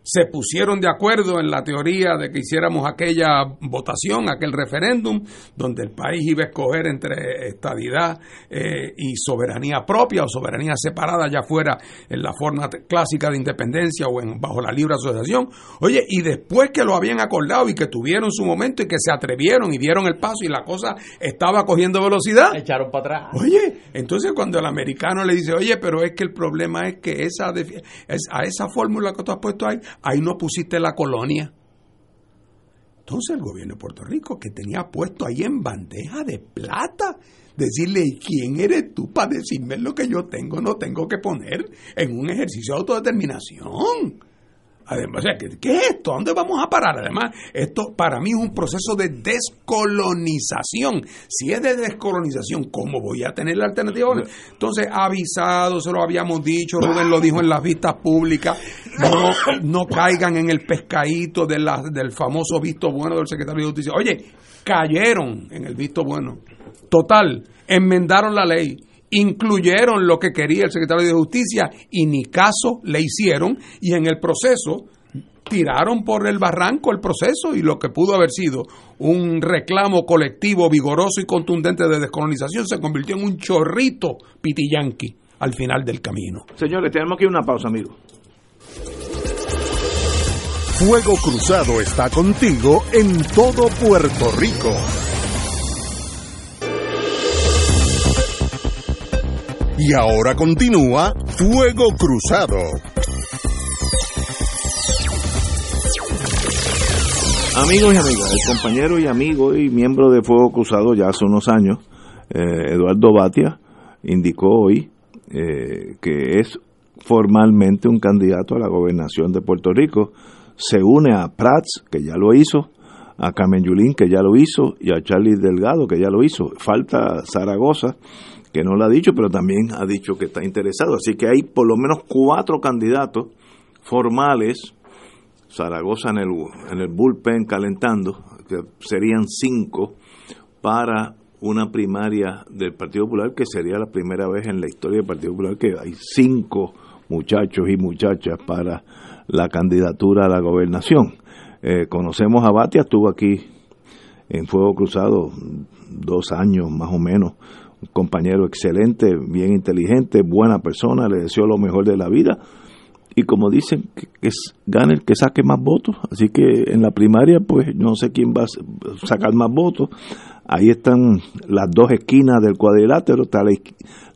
se pusieron de acuerdo en la teoría de que hiciéramos aquella votación, aquel referéndum, donde el país iba a escoger entre estadidad eh, y soberanía propia o soberanía separada, ya fuera en la forma clásica de independencia o en, bajo la libre asociación. Oye, y después que lo habían acordado y que tuvieron su momento y que se atrevieron y dieron el paso y la cosa estaba cogiendo velocidad. Echaron para atrás. Oye, entonces cuando el americano le dice, oye, pero es que el problema es que esa a esa fórmula que tú has puesto ahí, ahí no pusiste la colonia. Entonces el gobierno de Puerto Rico, que tenía puesto ahí en bandeja de plata, decirle, ¿quién eres tú para decirme lo que yo tengo, no tengo que poner en un ejercicio de autodeterminación? Además, ¿qué, es esto? ¿A dónde vamos a parar? Además, esto para mí es un proceso de descolonización. Si es de descolonización, ¿cómo voy a tener la alternativa? Entonces, avisado, se lo habíamos dicho, Rubén lo dijo en las vistas públicas, no, no caigan en el pescadito de la, del famoso visto bueno del secretario de Justicia. Oye, cayeron en el visto bueno. Total, enmendaron la ley incluyeron lo que quería el secretario de Justicia y ni caso le hicieron y en el proceso tiraron por el barranco el proceso y lo que pudo haber sido un reclamo colectivo vigoroso y contundente de descolonización se convirtió en un chorrito pitillanqui al final del camino. Señores, tenemos aquí una pausa, amigo. Fuego Cruzado está contigo en todo Puerto Rico. Y ahora continúa Fuego Cruzado. Amigos y amigas, el compañero y amigo y miembro de Fuego Cruzado ya hace unos años, eh, Eduardo Batia, indicó hoy eh, que es formalmente un candidato a la gobernación de Puerto Rico. Se une a Prats, que ya lo hizo, a Carmen Yulín, que ya lo hizo, y a Charlie Delgado, que ya lo hizo. Falta Zaragoza, que no lo ha dicho, pero también ha dicho que está interesado. Así que hay por lo menos cuatro candidatos formales, Zaragoza en el, en el bullpen calentando, que serían cinco para una primaria del Partido Popular, que sería la primera vez en la historia del Partido Popular que hay cinco muchachos y muchachas para la candidatura a la gobernación. Eh, conocemos a Batia, estuvo aquí en Fuego Cruzado dos años más o menos compañero excelente, bien inteligente, buena persona, le deseo lo mejor de la vida. Y como dicen, que, es, gane el que saque más votos. Así que en la primaria, pues no sé quién va a sacar más votos. Ahí están las dos esquinas del cuadrilátero. Está la,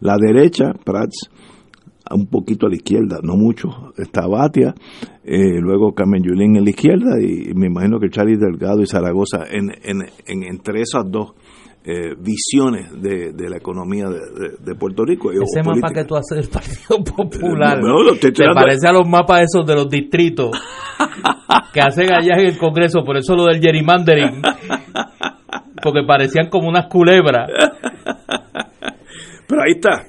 la derecha, Prats, un poquito a la izquierda, no mucho. Está Batia, eh, luego Carmen Yulín en la izquierda y me imagino que Charlie Delgado y Zaragoza en, en, en entre esas dos eh, visiones de, de, la economía de, de, Puerto Rico. Ese mapa que tú haces del Partido Popular te, parece a los mapas esos de los distritos que hacen allá en el Congreso, por eso lo del gerrymandering, porque parecían como unas culebras. Pero ahí está.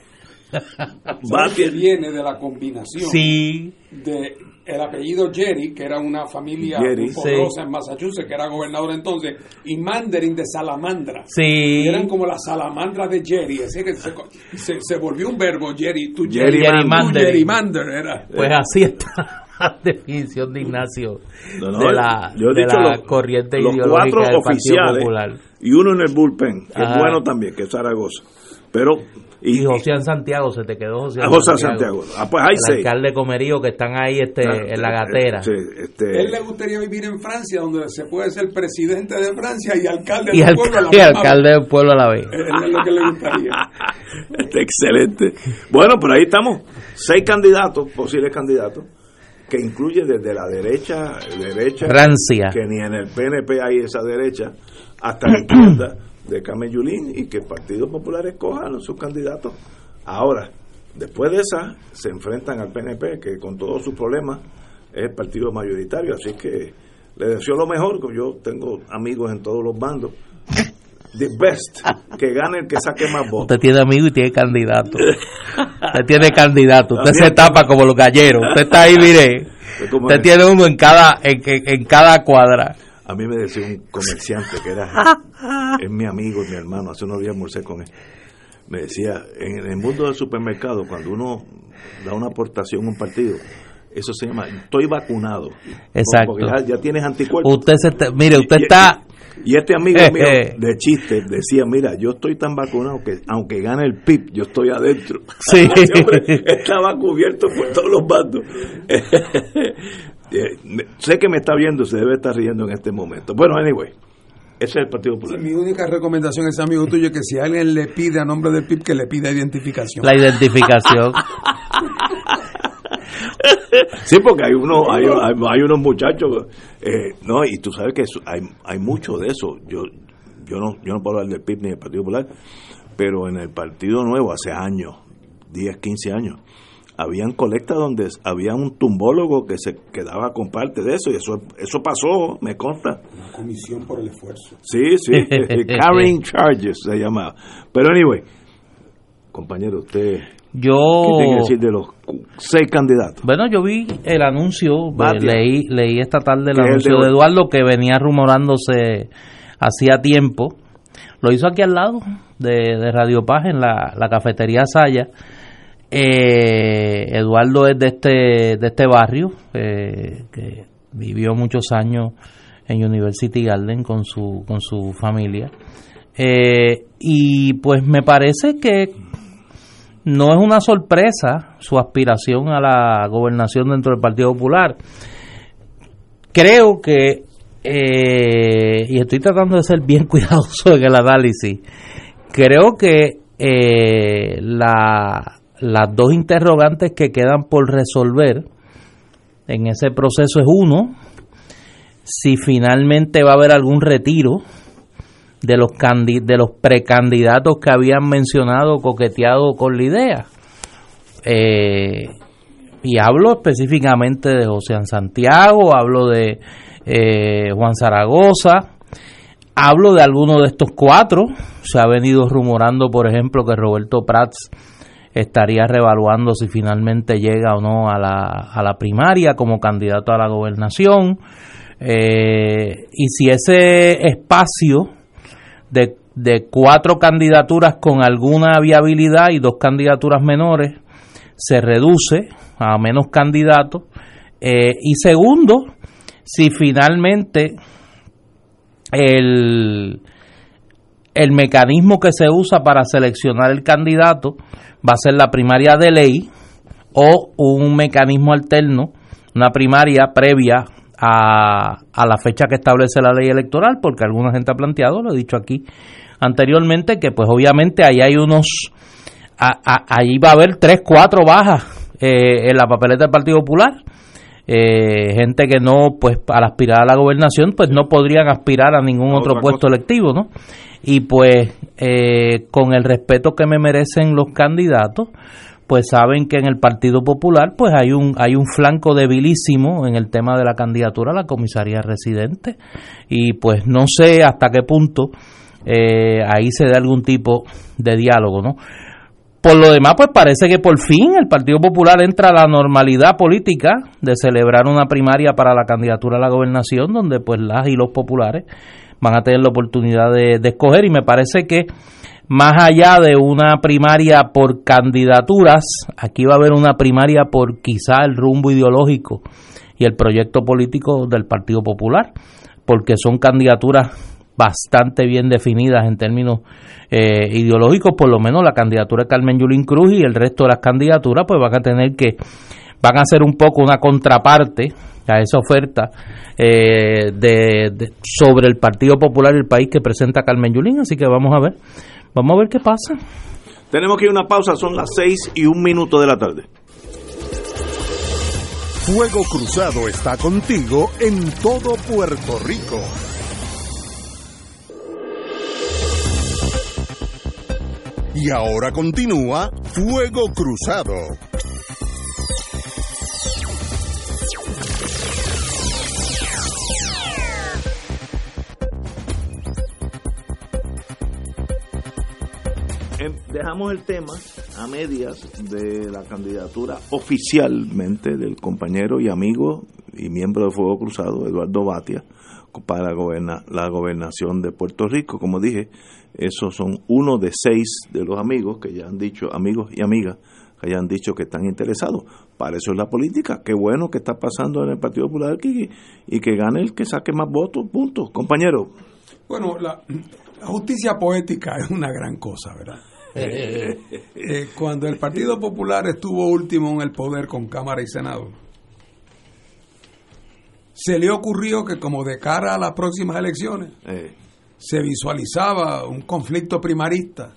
que viene de la combinación sí. de el apellido Jerry, que era una familia muy poderosa en Massachusetts, que era gobernador entonces, y Mandarin de Salamandra. Sí. eran como las salamandras de Jerry, así que se, se, volvió un verbo, Jerry, tu Jerry, Jerry Mander era. Pues así está la definición de Ignacio de la, de la corriente ideológica del Partido Popular. Y uno en el bullpen, que es bueno también, que es Zaragoza. Pero y, José Santiago, se te quedó José, José Santiago. Ah, pues hay el alcalde Comerío que están ahí este, en la gatera. Sí, este... Él le gustaría vivir en Francia, donde se puede ser presidente de Francia y alcalde y del pueblo a la vez. Y alcalde del pueblo a la vez. Es lo que le gustaría. Este, excelente. Bueno, por ahí estamos. Seis candidatos, posibles candidatos, que incluye desde la derecha, derecha Francia. que ni en el PNP hay esa derecha, hasta la izquierda de Camellulín y que el Partido Popular escoja a sus candidatos. Ahora, después de esa, se enfrentan al PNP, que con todos sus problemas es el partido mayoritario, así que le deseo lo mejor, yo tengo amigos en todos los bandos. The best, que gane el que saque más votos. Usted tiene amigos y tiene candidato. Usted tiene candidato. Usted se tapa como los galleros. Usted está ahí, mire. Usted tiene uno en cada, en, en cada cuadra. A mí me decía un comerciante que era es mi amigo y mi hermano, hace unos días almorcé con él. Me decía, en el mundo del supermercado, cuando uno da una aportación a un partido, eso se llama, estoy vacunado. Exacto. Porque ya, tienes anticuerpos. Usted se mire, usted está... Y este amigo mío de chiste decía, mira, yo estoy tan vacunado que aunque gane el PIB, yo estoy adentro. Sí. estaba cubierto por todos los bandos. Eh, sé que me está viendo, se debe estar riendo en este momento. Bueno, anyway, ese es el Partido Popular. mi única recomendación es amigo tuyo que si alguien le pide a nombre del PIB que le pida identificación. La identificación. sí, porque hay unos hay, hay, unos muchachos, eh, no, y tú sabes que hay, hay mucho de eso. Yo yo no yo no puedo hablar del PIB ni del Partido Popular, pero en el Partido Nuevo hace años, 10, 15 años, habían colectas donde había un tumbólogo que se quedaba con parte de eso y eso eso pasó, me consta. Una comisión por el esfuerzo. Sí, sí, carrying charges se llamaba. Pero anyway, compañero, usted yo ¿qué tiene que decir de los seis candidatos? Bueno, yo vi el anuncio, Batia. leí leí esta tarde el anuncio de- de Eduardo que venía rumorándose hacía tiempo. Lo hizo aquí al lado de, de Radio Paz en la, la cafetería Saya. Eh, Eduardo es de este de este barrio eh, que vivió muchos años en University Garden con su con su familia Eh, y pues me parece que no es una sorpresa su aspiración a la gobernación dentro del Partido Popular. Creo que, y estoy tratando de ser bien cuidadoso en el análisis, creo que la- las dos interrogantes que quedan por resolver en ese proceso es uno, si finalmente va a haber algún retiro de los de los precandidatos que habían mencionado coqueteado con la idea. Eh, y hablo específicamente de José Santiago, hablo de eh, Juan Zaragoza, hablo de alguno de estos cuatro. Se ha venido rumorando, por ejemplo, que Roberto Prats estaría revaluando si finalmente llega o no a la, a la primaria como candidato a la gobernación. Eh, y si ese espacio de, de cuatro candidaturas con alguna viabilidad y dos candidaturas menores se reduce a menos candidatos. Eh, y segundo, si finalmente el, el mecanismo que se usa para seleccionar el candidato va a ser la primaria de ley o un mecanismo alterno, una primaria previa a, a la fecha que establece la ley electoral, porque alguna gente ha planteado, lo he dicho aquí anteriormente, que pues obviamente ahí hay unos, a- a- ahí va a haber tres, cuatro bajas eh, en la papeleta del Partido Popular. Eh, gente que no, pues al aspirar a la gobernación, pues no podrían aspirar a ningún otro puesto electivo, ¿no? Y pues eh, con el respeto que me merecen los candidatos, pues saben que en el Partido Popular pues hay un hay un flanco debilísimo en el tema de la candidatura a la comisaría residente y pues no sé hasta qué punto eh, ahí se dé algún tipo de diálogo, ¿no? Por lo demás, pues parece que por fin el Partido Popular entra a la normalidad política de celebrar una primaria para la candidatura a la gobernación, donde pues las y los populares van a tener la oportunidad de, escoger. Y me parece que más allá de una primaria por candidaturas, aquí va a haber una primaria por quizá el rumbo ideológico y el proyecto político del Partido Popular, porque son candidaturas bastante bien definidas en términos eh, ideológicos, por lo menos la candidatura de Carmen Yulín Cruz y el resto de las candidaturas, pues van a tener que, van a ser un poco una contraparte a esa oferta eh, de, de- sobre el Partido Popular y el país que presenta Carmen Yulín, así que vamos a ver, vamos a ver qué pasa. Tenemos que ir a una pausa, son las seis y un minuto de la tarde. Fuego Cruzado está contigo en todo Puerto Rico. Y ahora continúa Fuego Cruzado. Dejamos el tema a medias de la candidatura oficialmente del compañero y amigo y miembro de Fuego Cruzado, Eduardo Batia, para goberna- la gobernación de Puerto Rico. Como dije, esos son uno de seis de los amigos que ya han dicho, amigos y amigas, que ya han dicho que están interesados. Para eso es la política. Qué bueno que está pasando en el Partido Popular aquí y que gane el que saque más votos, punto. Compañero, Bueno, la, la justicia poética es una gran cosa, ¿verdad? Eh, eh, cuando el Partido Popular estuvo último en el poder con Cámara y Senado, se le ocurrió que como de cara a las próximas elecciones eh, se visualizaba un conflicto primarista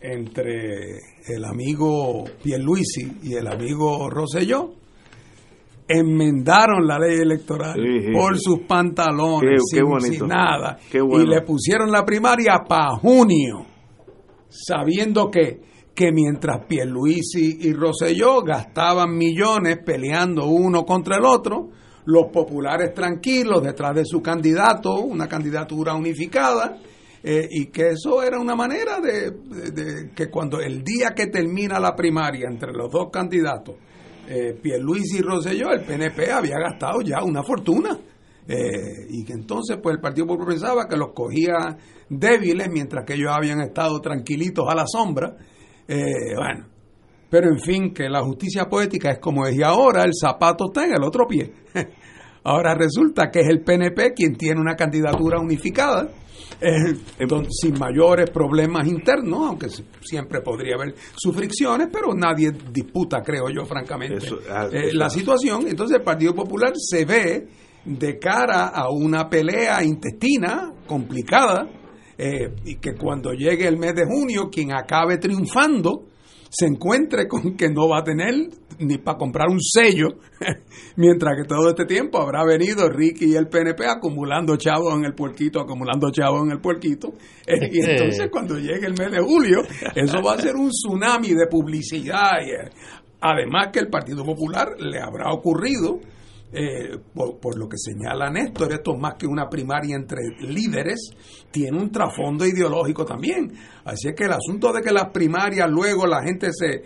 entre el amigo Pierluisi y el amigo Rosselló, enmendaron la ley electoral Sí, sí, por sí. sus pantalones, Qué- sin, nada, Qué bueno. y le pusieron la primaria para junio, sabiendo que, que mientras Pierluisi y Rosselló gastaban millones peleando uno contra el otro, los populares tranquilos detrás de su candidato, una candidatura unificada, eh, y que eso era una manera de, que cuando el día que termina la primaria entre los dos candidatos, eh, Pierluisi y Rosselló, el PNP había gastado ya una fortuna. Eh, y que entonces pues el Partido Popular pensaba que los cogía débiles mientras que ellos habían estado tranquilitos a la sombra. Eh, bueno, pero en fin, que la justicia poética es como decía ahora, el zapato está en el otro pie. ahora resulta que es el PNP quien tiene una candidatura unificada eh, sin mayores problemas internos, aunque siempre podría haber sus fricciones, pero nadie disputa, creo yo, francamente, ah, eh, la situación. Entonces el Partido Popular se ve de cara a una pelea intestina complicada, eh, y que cuando llegue el mes de junio, quien acabe triunfando, se encuentre con que no va a tener ni para comprar un sello, mientras que todo este tiempo habrá venido Ricky y el PNP acumulando chavos en el puerquito, acumulando chavos en el puerquito. Eh, y entonces cuando llegue el mes de julio, eso va a ser un tsunami de publicidad. Eh, además que el Partido Popular le habrá ocurrido eh, por, lo que señala Néstor, esto más que una primaria entre líderes, tiene un trasfondo ideológico también. Así es que el asunto de que las primarias luego la gente se,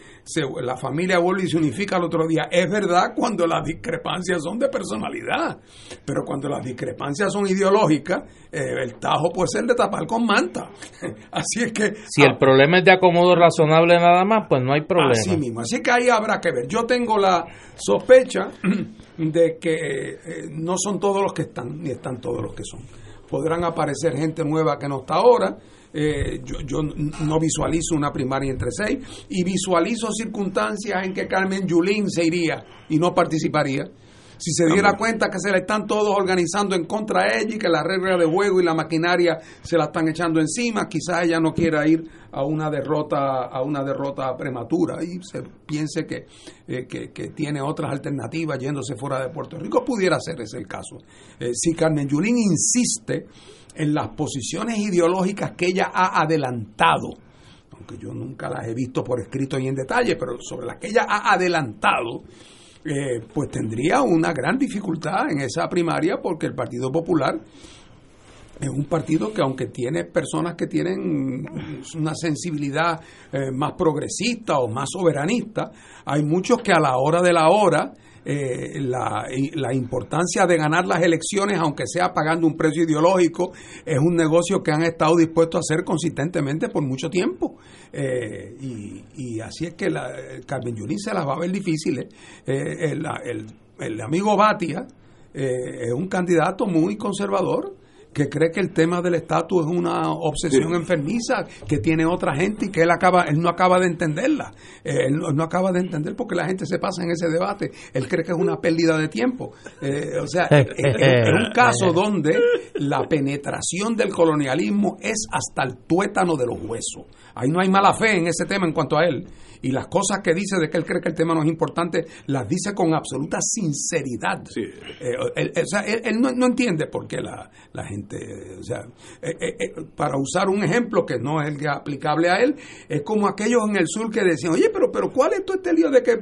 la familia vuelve y se unifica el otro día, es verdad cuando las discrepancias son de personalidad, pero cuando las discrepancias son ideológicas, eh, el tajo puede ser de tapar con manta. Así es que... Si el problema es de acomodo razonable nada más, pues no hay problema. Así mismo, así que ahí habrá que ver. Yo tengo la sospecha de que eh, no son todos los que están, ni están todos los que son. Podrán aparecer gente nueva que no está ahora. Eh, yo, yo, no visualizo una primaria entre seis y visualizo circunstancias en que Carmen Yulín se iría y no participaría si se diera cuenta que se le están todos organizando en contra de ella y que la regla de juego y la maquinaria se la están echando encima, quizás ella no quiera ir a una derrota a una derrota prematura y se piense que, eh, que, tiene otras alternativas yéndose fuera de Puerto Rico, pudiera ser ese el caso. Eh, si Carmen Yulín insiste en las posiciones ideológicas que ella ha adelantado, aunque yo nunca las he visto por escrito y en detalle, pero sobre las que ella ha adelantado, eh, pues tendría una gran dificultad en esa primaria porque el Partido Popular es un partido que aunque tiene personas que tienen una sensibilidad eh, más progresista o más soberanista, hay muchos que a la hora de la hora eh, la, la, importancia de ganar las elecciones, aunque sea pagando un precio ideológico, es un negocio que han estado dispuestos a hacer consistentemente por mucho tiempo. Eh, y, así es que la, Carmen Yulín se las va a ver difíciles. Eh, el, el, el, amigo Batia es un candidato muy conservador que cree que el tema del estatus es una obsesión enfermiza que tiene otra gente y que él acaba él no acaba de entenderla. Eh, él no, acaba de entender porque la gente se pasa en ese debate. Él cree que es una pérdida de tiempo. Eh, o sea es, un caso donde la penetración del colonialismo es hasta el tuétano de los huesos. Ahí no hay mala fe en ese tema en cuanto a él y las cosas que dice de que él cree que el tema no es importante, las dice con absoluta sinceridad. Eh, él, o sea, él, no, entiende por qué la, gente, o sea, eh, eh, para usar un ejemplo que no es el aplicable a él, es como aquellos en el sur que decían, oye, pero, pero ¿cuál es todo este lío de que,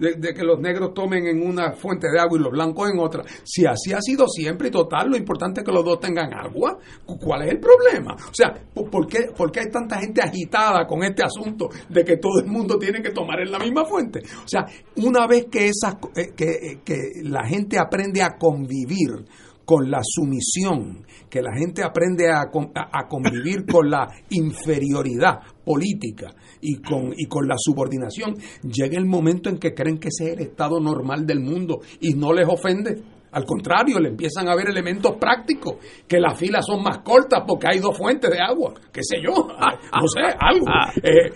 de, que los negros tomen en una fuente de agua y los blancos en otra? Si así ha sido siempre y total, lo importante es que los dos tengan agua, ¿cuál es el problema? O sea, ¿por qué, por qué hay tanta gente agitada con este asunto de que todo el mundo tiene que tomar en la misma fuente. O sea, una vez que, esas, eh, que, que la gente aprende a convivir con la sumisión, que la gente aprende a, a, convivir con la inferioridad política y con, y con la subordinación, llega el momento en que creen que ese es el estado normal del mundo y no les ofende. Al contrario, le empiezan a ver elementos prácticos, que las filas son más cortas porque hay dos fuentes de agua, qué sé yo, no sé, algo. Eh,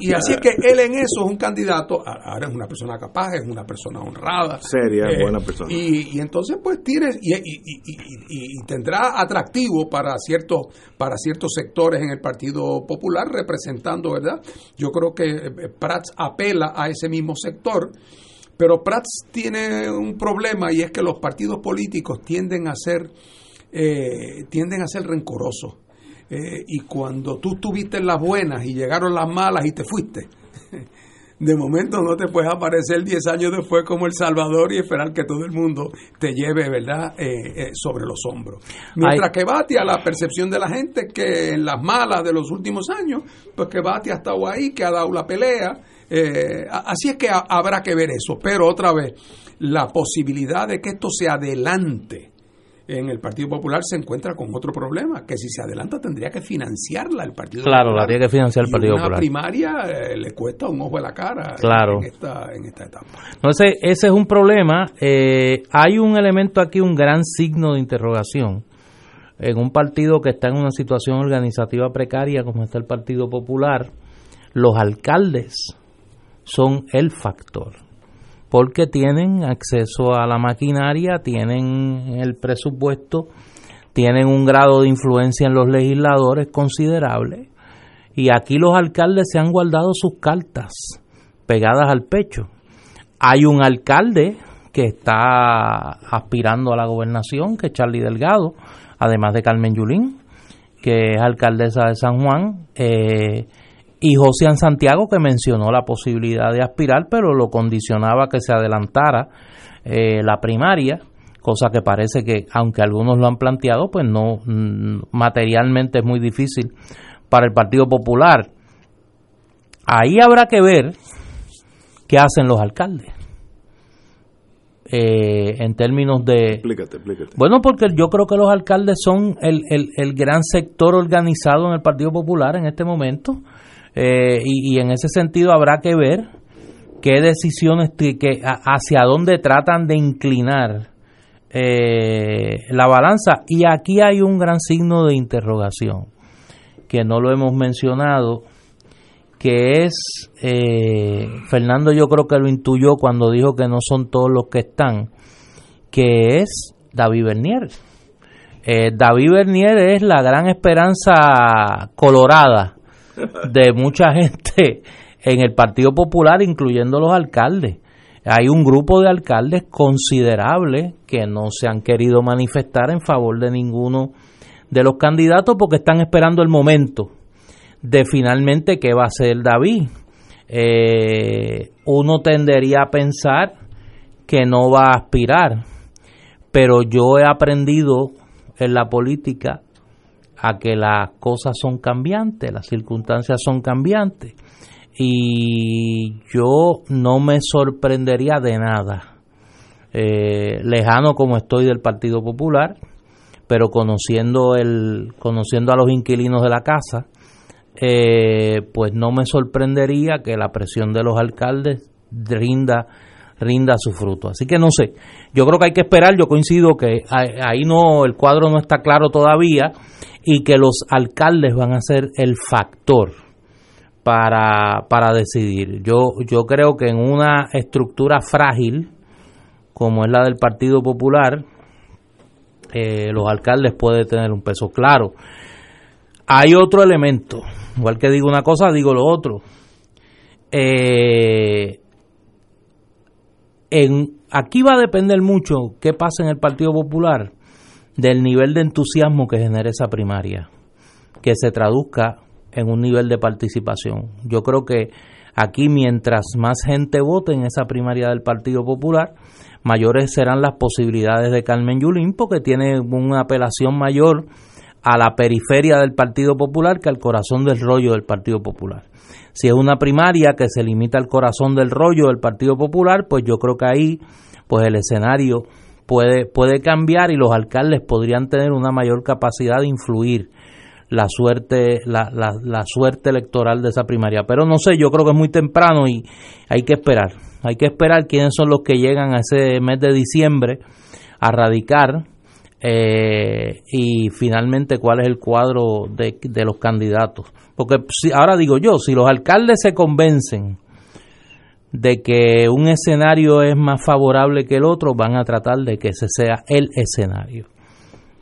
y, así es que él en eso es un candidato, ahora es una persona capaz, es una persona honrada. Seria, eh, buena persona. Y, entonces pues tiene, y, y, tendrá atractivo para ciertos, para ciertos sectores en el Partido Popular representando, ¿verdad? Yo creo que eh, Prats apela a ese mismo sector pero Prats tiene un problema y es que los partidos políticos tienden a ser, eh, tienden a ser rencorosos. Eh, y cuando tú tuviste las buenas y llegaron las malas y te fuiste, de momento no te puedes aparecer 10 años después como El Salvador y esperar que todo el mundo te lleve, ¿verdad?, eh, eh, sobre los hombros. Mientras que Batia, la percepción de la gente que en las malas de los últimos años, pues que Batia ha estado ahí, que ha dado la pelea. Eh, así es que habrá que ver eso. Pero otra vez, la posibilidad de que esto se adelante en el Partido Popular se encuentra con otro problema, que si se adelanta tendría que financiarla el Partido Popular. Claro, la tiene que financiar el Partido Popular. Una primaria eh, le cuesta un ojo de la cara claro. en, esta, en esta etapa. Entonces, ese es un problema. Eh, hay un elemento aquí, un gran signo de interrogación. En un partido que está en una situación organizativa precaria como está el Partido Popular, los alcaldes son el factor porque tienen acceso a la maquinaria, tienen el presupuesto, tienen un grado de influencia en los legisladores considerable y aquí los alcaldes se han guardado sus cartas pegadas al pecho. Hay un alcalde que está aspirando a la gobernación, que es Charlie Delgado, además de Carmen Yulín, que es alcaldesa de San Juan. Eh, y José Santiago que mencionó la posibilidad de aspirar, pero lo condicionaba que se adelantara eh, la primaria, cosa que parece que, aunque algunos lo han planteado, pues no, mm, materialmente es muy difícil para el Partido Popular. Ahí habrá que ver qué hacen los alcaldes. Eh, en términos de... Explícate, explícate. Bueno, porque yo creo que los alcaldes son el, el, el gran sector organizado en el Partido Popular en este momento eh, y, en ese sentido habrá que ver qué decisiones, que, hacia dónde tratan de inclinar eh, la balanza. Y aquí hay un gran signo de interrogación, que no lo hemos mencionado, que es, eh, Fernando yo creo que lo intuyó cuando dijo que no son todos los que están, que es David Bernier. David Bernier es la gran esperanza colorada de mucha gente en el Partido Popular, incluyendo los alcaldes. Hay un grupo de alcaldes considerable que no se han querido manifestar en favor de ninguno de los candidatos porque están esperando el momento de finalmente qué va a ser David. Eh, uno tendería a pensar que no va a aspirar, pero yo he aprendido en la política a que las cosas son cambiantes, las circunstancias son cambiantes. Y yo no me sorprendería de nada, eh, lejano como estoy del Partido Popular, pero conociendo, el, conociendo a los inquilinos de la casa, eh, pues no me sorprendería que la presión de los alcaldes rinda rinda su fruto. Así que no sé, yo creo que hay que esperar, yo coincido que ahí no el cuadro no está claro todavía y que los alcaldes van a ser el factor para, para decidir. Yo, yo creo que en una estructura frágil, como es la del Partido Popular, eh, los alcaldes pueden tener un peso claro. Hay otro elemento, igual que digo una cosa, digo lo otro. Eh, en, aquí va a depender mucho qué pasa en el Partido Popular del nivel de entusiasmo que genera esa primaria, que se traduzca en un nivel de participación. Yo creo que aquí mientras más gente vote en esa primaria del Partido Popular, mayores serán las posibilidades de Carmen Yulín porque tiene una apelación mayor a la periferia del Partido Popular que al corazón del rollo del Partido Popular. Si es una primaria que se limita al corazón del rollo del Partido Popular, pues yo creo que ahí pues el escenario puede, puede cambiar y los alcaldes podrían tener una mayor capacidad de influir la suerte, la, la, suerte electoral de esa primaria. Pero no sé, yo creo que es muy temprano y hay que esperar. Hay que esperar quiénes son los que llegan a ese mes de diciembre a radicar eh, y finalmente cuál es el cuadro de, de los candidatos. Porque si, ahora digo yo, si los alcaldes se convencen de que un escenario es más favorable que el otro, van a tratar de que ese sea el escenario.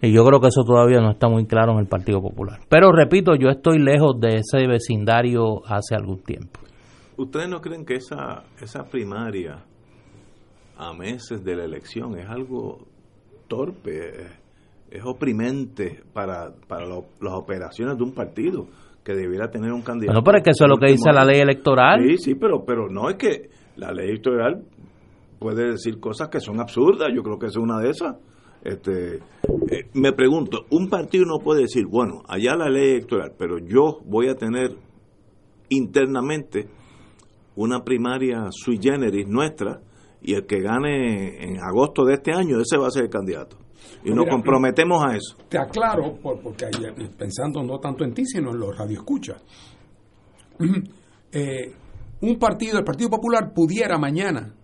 Y yo creo que eso todavía no está muy claro en el Partido Popular. Pero repito, yo estoy lejos de ese vecindario hace algún tiempo. ¿Ustedes no creen que esa, esa primaria a meses de la elección es algo torpe, es oprimente para, para las operaciones de un partido? Que debiera tener un candidato. No, pero es que eso es lo que dice la ley electoral. Sí, sí, pero, pero no es que la ley electoral puede decir cosas que son absurdas. Yo creo que es una de esas. Este, eh, me pregunto, un partido no puede decir, bueno, allá la ley electoral, pero yo voy a tener internamente una primaria sui generis nuestra y el que gane en agosto de este año, ese va a ser el candidato. Y nos comprometemos a eso. Te aclaro, porque pensando no tanto en ti, sino en los radioescuchas. Eh, un partido, el Partido Popular, pudiera mañana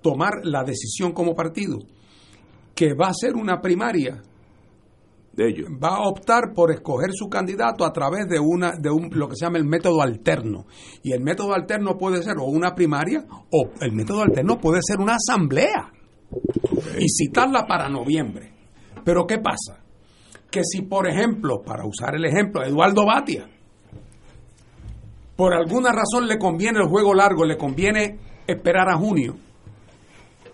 tomar la decisión como partido que va a ser una primaria de ellos. va a optar por escoger su candidato a través de una de un lo que se llama el método alterno y el método alterno puede ser o una primaria o el método alterno puede ser una asamblea y citarla para noviembre pero qué pasa que si por ejemplo para usar el ejemplo Eduardo Batia por alguna razón le conviene el juego largo le conviene esperar a junio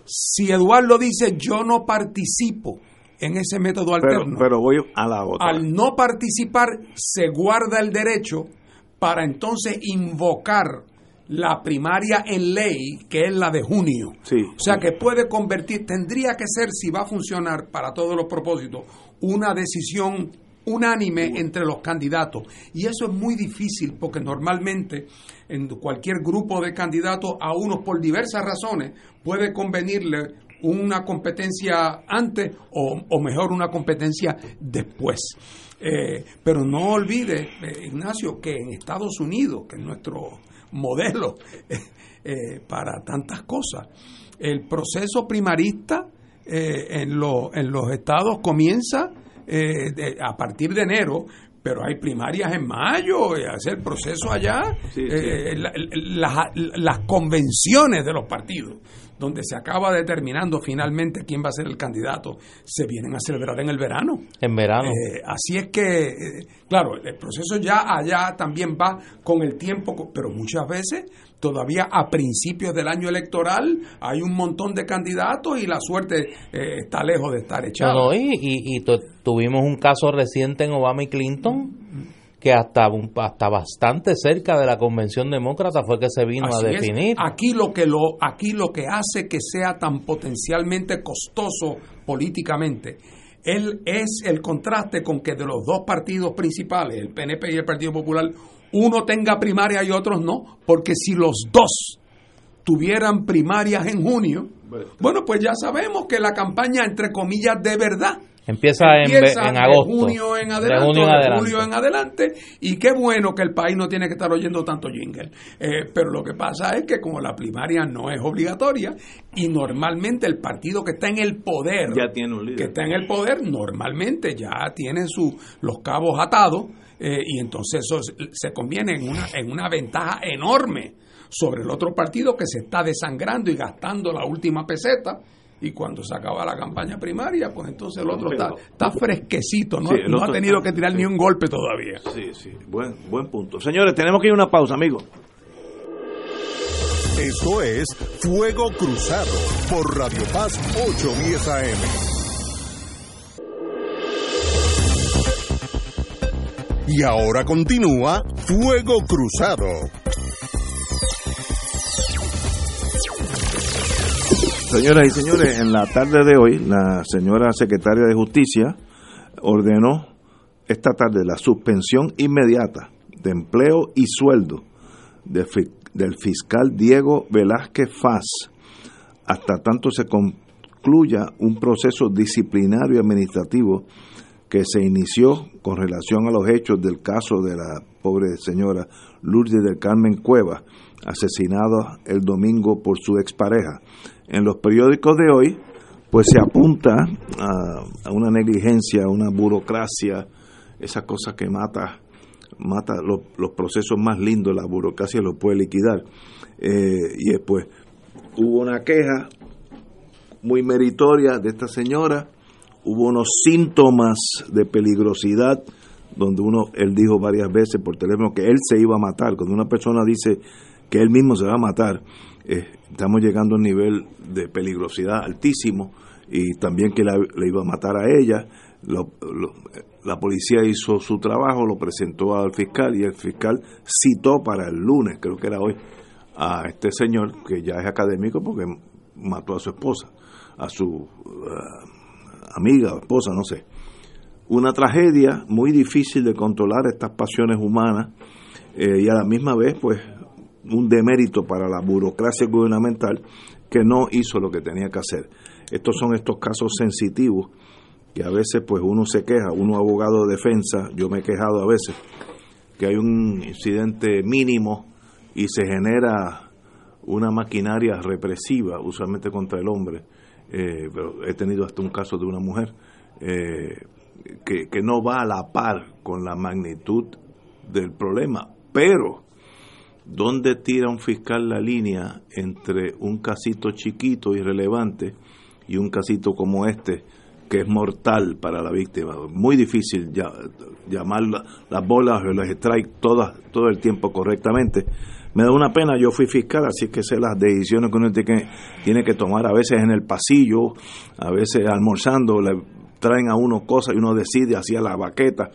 si Eduardo dice yo no participo en ese método alterno. Pero, voy a la otra. Al no participar, se guarda el derecho para entonces invocar la primaria en ley, que es la de junio. o sea que puede convertir, tendría que ser, si va a funcionar para todos los propósitos, una decisión unánime entre los candidatos. Y eso es muy difícil porque normalmente en cualquier grupo de candidatos a unos por diversas razones puede convenirle una competencia antes o, mejor una competencia después. Eh, pero no olvide, eh, Ignacio, que en Estados Unidos, que es nuestro modelo eh, para tantas cosas, el proceso primarista en, en los estados comienza a partir de enero, pero hay primarias en mayo, y hace el proceso allá, las convenciones de los partidos donde se acaba determinando finalmente quién va a ser el candidato, se vienen a celebrar en el verano. En verano. Eh, así es que, eh, claro, el proceso ya allá también va con el tiempo, pero muchas veces todavía a principios del año electoral hay un montón de candidatos y la suerte eh, está lejos de estar echada. No, y, y tuvimos un caso reciente en Obama y Clinton que hasta, hasta bastante cerca de la convención demócrata fue que se vino a definir. Aquí lo que lo aquí lo que hace que sea tan potencialmente costoso políticamente él es el contraste con que de los dos partidos principales, el PNP y el Partido Popular, uno tenga primaria y otros no, porque si los dos tuvieran primarias en junio, bueno, pues ya sabemos que la campaña, entre comillas, de verdad, Empieza, en, agosto. De junio en adelante, de, julio en adelante. Y qué bueno que el país no tiene que estar oyendo tanto jingle. Eh, pero lo que pasa es que como la primaria no es obligatoria y normalmente el partido que está en el poder, ya tiene un líder. que está en el poder, normalmente ya tiene su, los cabos atados eh, y entonces eso se conviene en una, en una ventaja enorme sobre el otro partido que se está desangrando y gastando la última peseta y cuando se acaba la campaña primaria, pues entonces el otro está, está fresquecito, no, no ha tenido que tirar ni un golpe todavía. Sí, sí, buen, buen punto. Señores, tenemos que ir a una pausa, amigos. Esto es Fuego Cruzado por Radio Paz 810 AM. Y ahora continúa Fuego Cruzado. Señoras y señores, en la tarde de hoy, la señora secretaria de Justicia ordenó esta tarde la suspensión inmediata de empleo y sueldo del fiscal Diego Velázquez Faz hasta tanto se concluya un proceso disciplinario administrativo que se inició con relación a los hechos del caso de la pobre señora Lourdes del Carmen Cueva, asesinada el domingo por su expareja en los periódicos de hoy, pues se apunta a, una negligencia, a una burocracia, esa cosa que mata los, procesos más lindos, la burocracia los puede liquidar. Eh, y después hubo una queja muy meritoria de esta señora, hubo unos síntomas de peligrosidad donde uno, él dijo varias veces por teléfono que él se iba a matar. Cuando una persona dice que él mismo se va a matar, eh, estamos llegando a un nivel de peligrosidad altísimo y también que le iba a matar a ella. la policía hizo su trabajo, lo presentó al fiscal y el fiscal citó para el lunes, creo que era hoy, a este señor que ya es académico porque mató a su esposa, a su uh, amiga o esposa, no sé. Una tragedia muy difícil de controlar estas pasiones humanas eh, y a la misma vez pues un demérito para la burocracia gubernamental que no hizo lo que tenía que hacer. Estos son estos casos sensitivos que a veces pues uno se queja, uno abogado de defensa, yo me he quejado a veces, que hay un incidente mínimo y se genera una maquinaria represiva, usualmente contra el hombre, eh, pero he tenido hasta un caso de una mujer, eh, que, que no va a la par con la magnitud del problema, pero ¿dónde tira un fiscal la línea entre un casito chiquito, irrelevante, y un casito como este, que es mortal para la víctima. Muy difícil ya, llamar las bolas o los strikes todas, todo el tiempo correctamente. Me da una pena, yo fui fiscal, así que sé las decisiones que uno tiene que, tiene que tomar a veces en el pasillo, a veces almorzando, le traen a uno cosas y uno decide hacia la baqueta.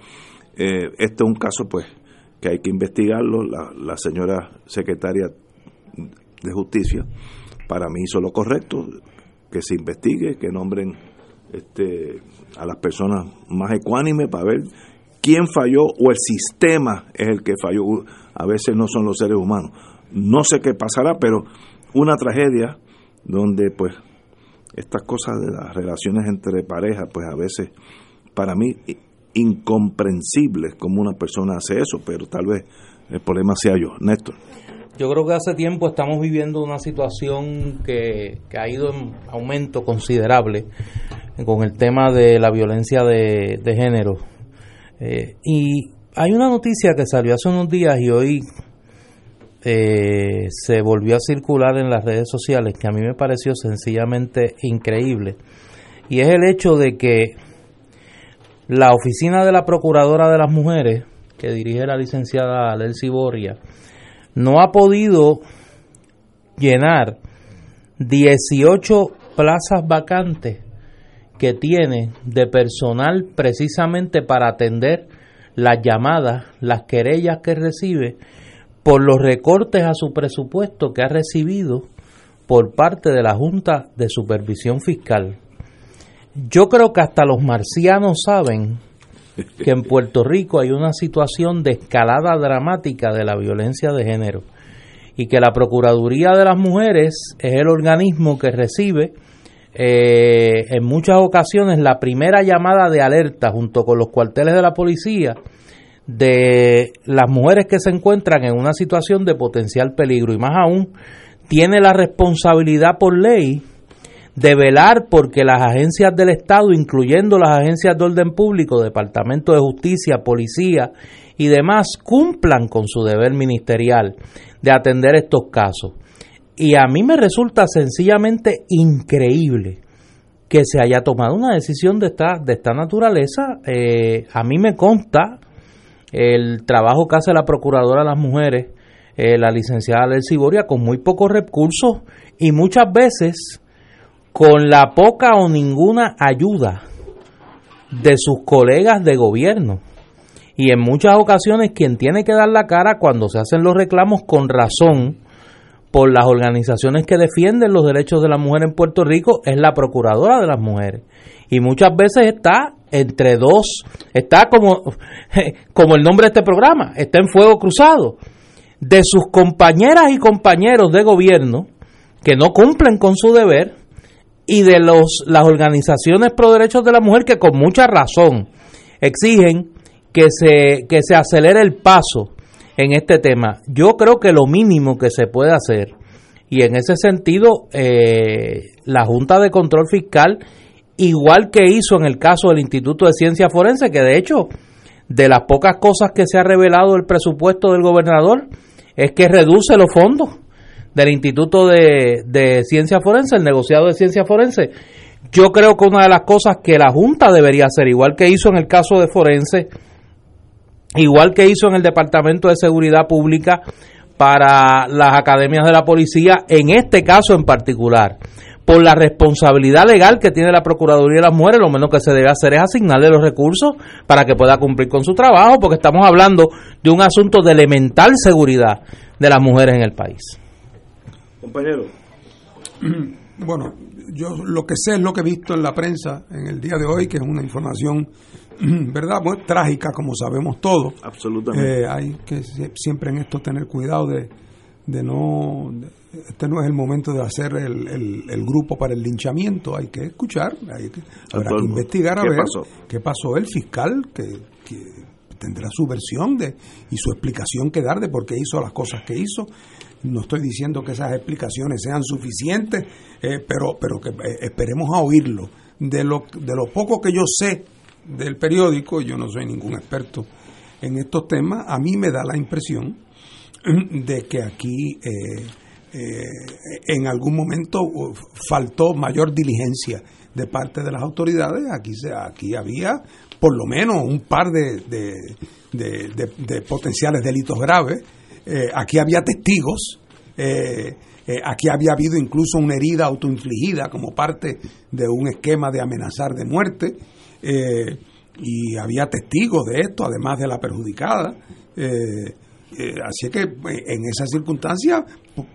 Eh, este es un caso pues que hay que investigarlo. La, la señora secretaria de justicia para mí hizo lo correcto, que se investigue, que nombren este, a las personas más ecuánimes para ver quién falló o el sistema es el que falló. A veces no son los seres humanos. No sé qué pasará, pero una tragedia donde pues estas cosas de las relaciones entre parejas, pues a veces para mí incomprensibles como una persona hace eso, pero tal vez el problema sea yo. Néstor. Yo creo que hace tiempo estamos viviendo una situación que, ha ido en aumento considerable con el tema de la violencia de, género. Eh, y hay una noticia que salió hace unos días y hoy eh, se volvió a circular en las redes sociales que a mí me pareció sencillamente increíble. Y es el hecho de que la oficina de la Procuradora de las Mujeres, que dirige la licenciada Lelsi Boria, no ha podido llenar 18 plazas vacantes que tiene de personal precisamente para atender las llamadas, las querellas que recibe por los recortes a su presupuesto que ha recibido por parte de la Junta de Supervisión Fiscal. Yo creo que hasta los marcianos saben que en Puerto Rico hay una situación de escalada dramática de la violencia de género y que la Procuraduría de las Mujeres es el organismo que recibe eh, en muchas ocasiones la primera llamada de alerta junto con los cuarteles de la policía de las mujeres que se encuentran en una situación de potencial peligro y más aún tiene la responsabilidad por ley de velar porque las agencias del Estado, incluyendo las agencias de orden público, Departamento de Justicia, Policía y demás, cumplan con su deber ministerial de atender estos casos. Y a mí me resulta sencillamente increíble que se haya tomado una decisión de esta, de esta naturaleza. Eh, a mí me consta el trabajo que hace la Procuradora de las Mujeres, eh, la licenciada Del Ciboria, con muy pocos recursos y muchas veces con la poca o ninguna ayuda de sus colegas de gobierno. Y en muchas ocasiones quien tiene que dar la cara cuando se hacen los reclamos con razón por las organizaciones que defienden los derechos de la mujer en Puerto Rico es la procuradora de las mujeres. Y muchas veces está entre dos, está como, como el nombre de este programa, está en fuego cruzado, de sus compañeras y compañeros de gobierno que no cumplen con su deber y de los, las organizaciones pro derechos de la mujer que con mucha razón exigen que se, que se acelere el paso en este tema. Yo creo que lo mínimo que se puede hacer, y en ese sentido, eh, la Junta de Control Fiscal, igual que hizo en el caso del Instituto de Ciencia Forense, que de hecho, de las pocas cosas que se ha revelado el presupuesto del gobernador, es que reduce los fondos del Instituto de, Ciencia Forense, el negociado de Ciencia Forense. Yo creo que una de las cosas que la Junta debería hacer, igual que hizo en el caso de Forense, igual que hizo en el Departamento de Seguridad Pública para las academias de la policía, en este caso en particular, por la responsabilidad legal que tiene la Procuraduría de las Mujeres, lo menos que se debe hacer es asignarle los recursos para que pueda cumplir con su trabajo, porque estamos hablando de un asunto de elemental seguridad de las mujeres en el país. Compañero. Bueno, yo lo que sé es lo que he visto en la prensa en el día de hoy, que es una información, ¿verdad? Muy trágica, como sabemos todos. Absolutamente. Eh, hay que siempre en esto tener cuidado de, de no este no es el momento de hacer el, el, grupo para el linchamiento, hay que escuchar, hay que, habrá que investigar a ver qué pasó el fiscal, que, tendrá su versión de y su explicación que dar de por qué hizo las cosas que hizo. No estoy diciendo que esas explicaciones sean suficientes, eh, pero, pero que eh, esperemos a oírlo. De lo, de lo poco que yo sé del periódico, yo no soy ningún experto en estos temas, a mí me da la impresión de que aquí eh, eh, en algún momento faltó mayor diligencia de parte de las autoridades. Aquí, se, aquí había por lo menos un par de, de, potenciales delitos graves. Eh, aquí había testigos. Eh, aquí había habido incluso una herida autoinfligida como parte de un esquema de amenazar de muerte. Y había testigos de esto, además de la perjudicada. Eh, así que eh, en esa circunstancia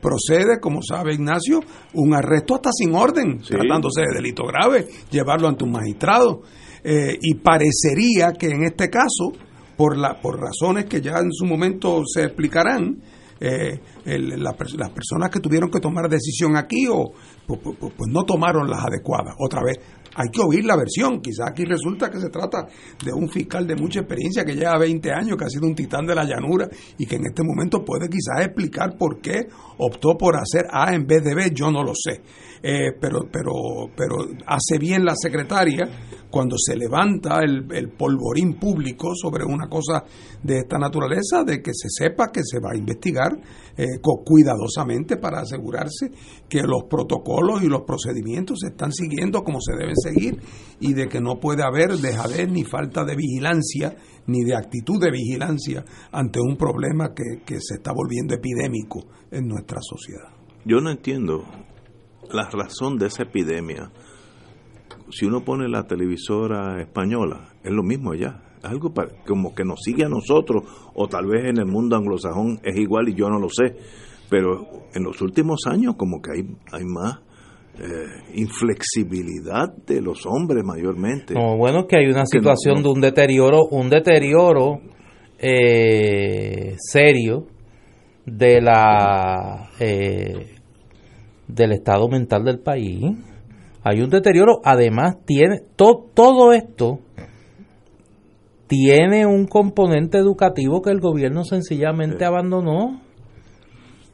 procede, como sabe Ignacio, un arresto hasta sin orden, tratándose de delito grave, llevarlo ante un magistrado. Eh, y parecería que en este caso, por, la, por razones que ya en su momento se explicarán, las personas que tuvieron que tomar decisión aquí o pues, pues, pues no tomaron las adecuadas. Otra vez, hay que oír la versión. Quizás aquí resulta que se trata de un fiscal de mucha experiencia que lleva 20 años, que ha sido un titán de la llanura y que en este momento puede quizás explicar por qué optó por hacer A en vez de B. Yo no lo sé. Eh, pero, pero, pero hace bien la secretaria cuando se levanta el, polvorín público sobre una cosa de esta naturaleza, de que se sepa que se va a investigar eh, cuidadosamente para asegurarse que los protocolos y los procedimientos se están siguiendo como se deben seguir y de que no puede haber dejadez ni falta de vigilancia ni de actitud de vigilancia ante un problema que, que se está volviendo epidémico en nuestra sociedad. Yo no entiendo la razón de esa epidemia, si uno pone la televisora española, es lo mismo allá. Algo como que nos sigue a nosotros, o tal vez en el mundo anglosajón es igual y yo no lo sé. Pero en los últimos años como que hay, hay más eh, inflexibilidad de los hombres mayormente. No, bueno, que hay una situación de un deterioro, un deterioro eh, serio de la eh, del estado mental del país. Hay un deterioro, además tiene todo esto tiene un componente educativo que el gobierno sencillamente abandonó.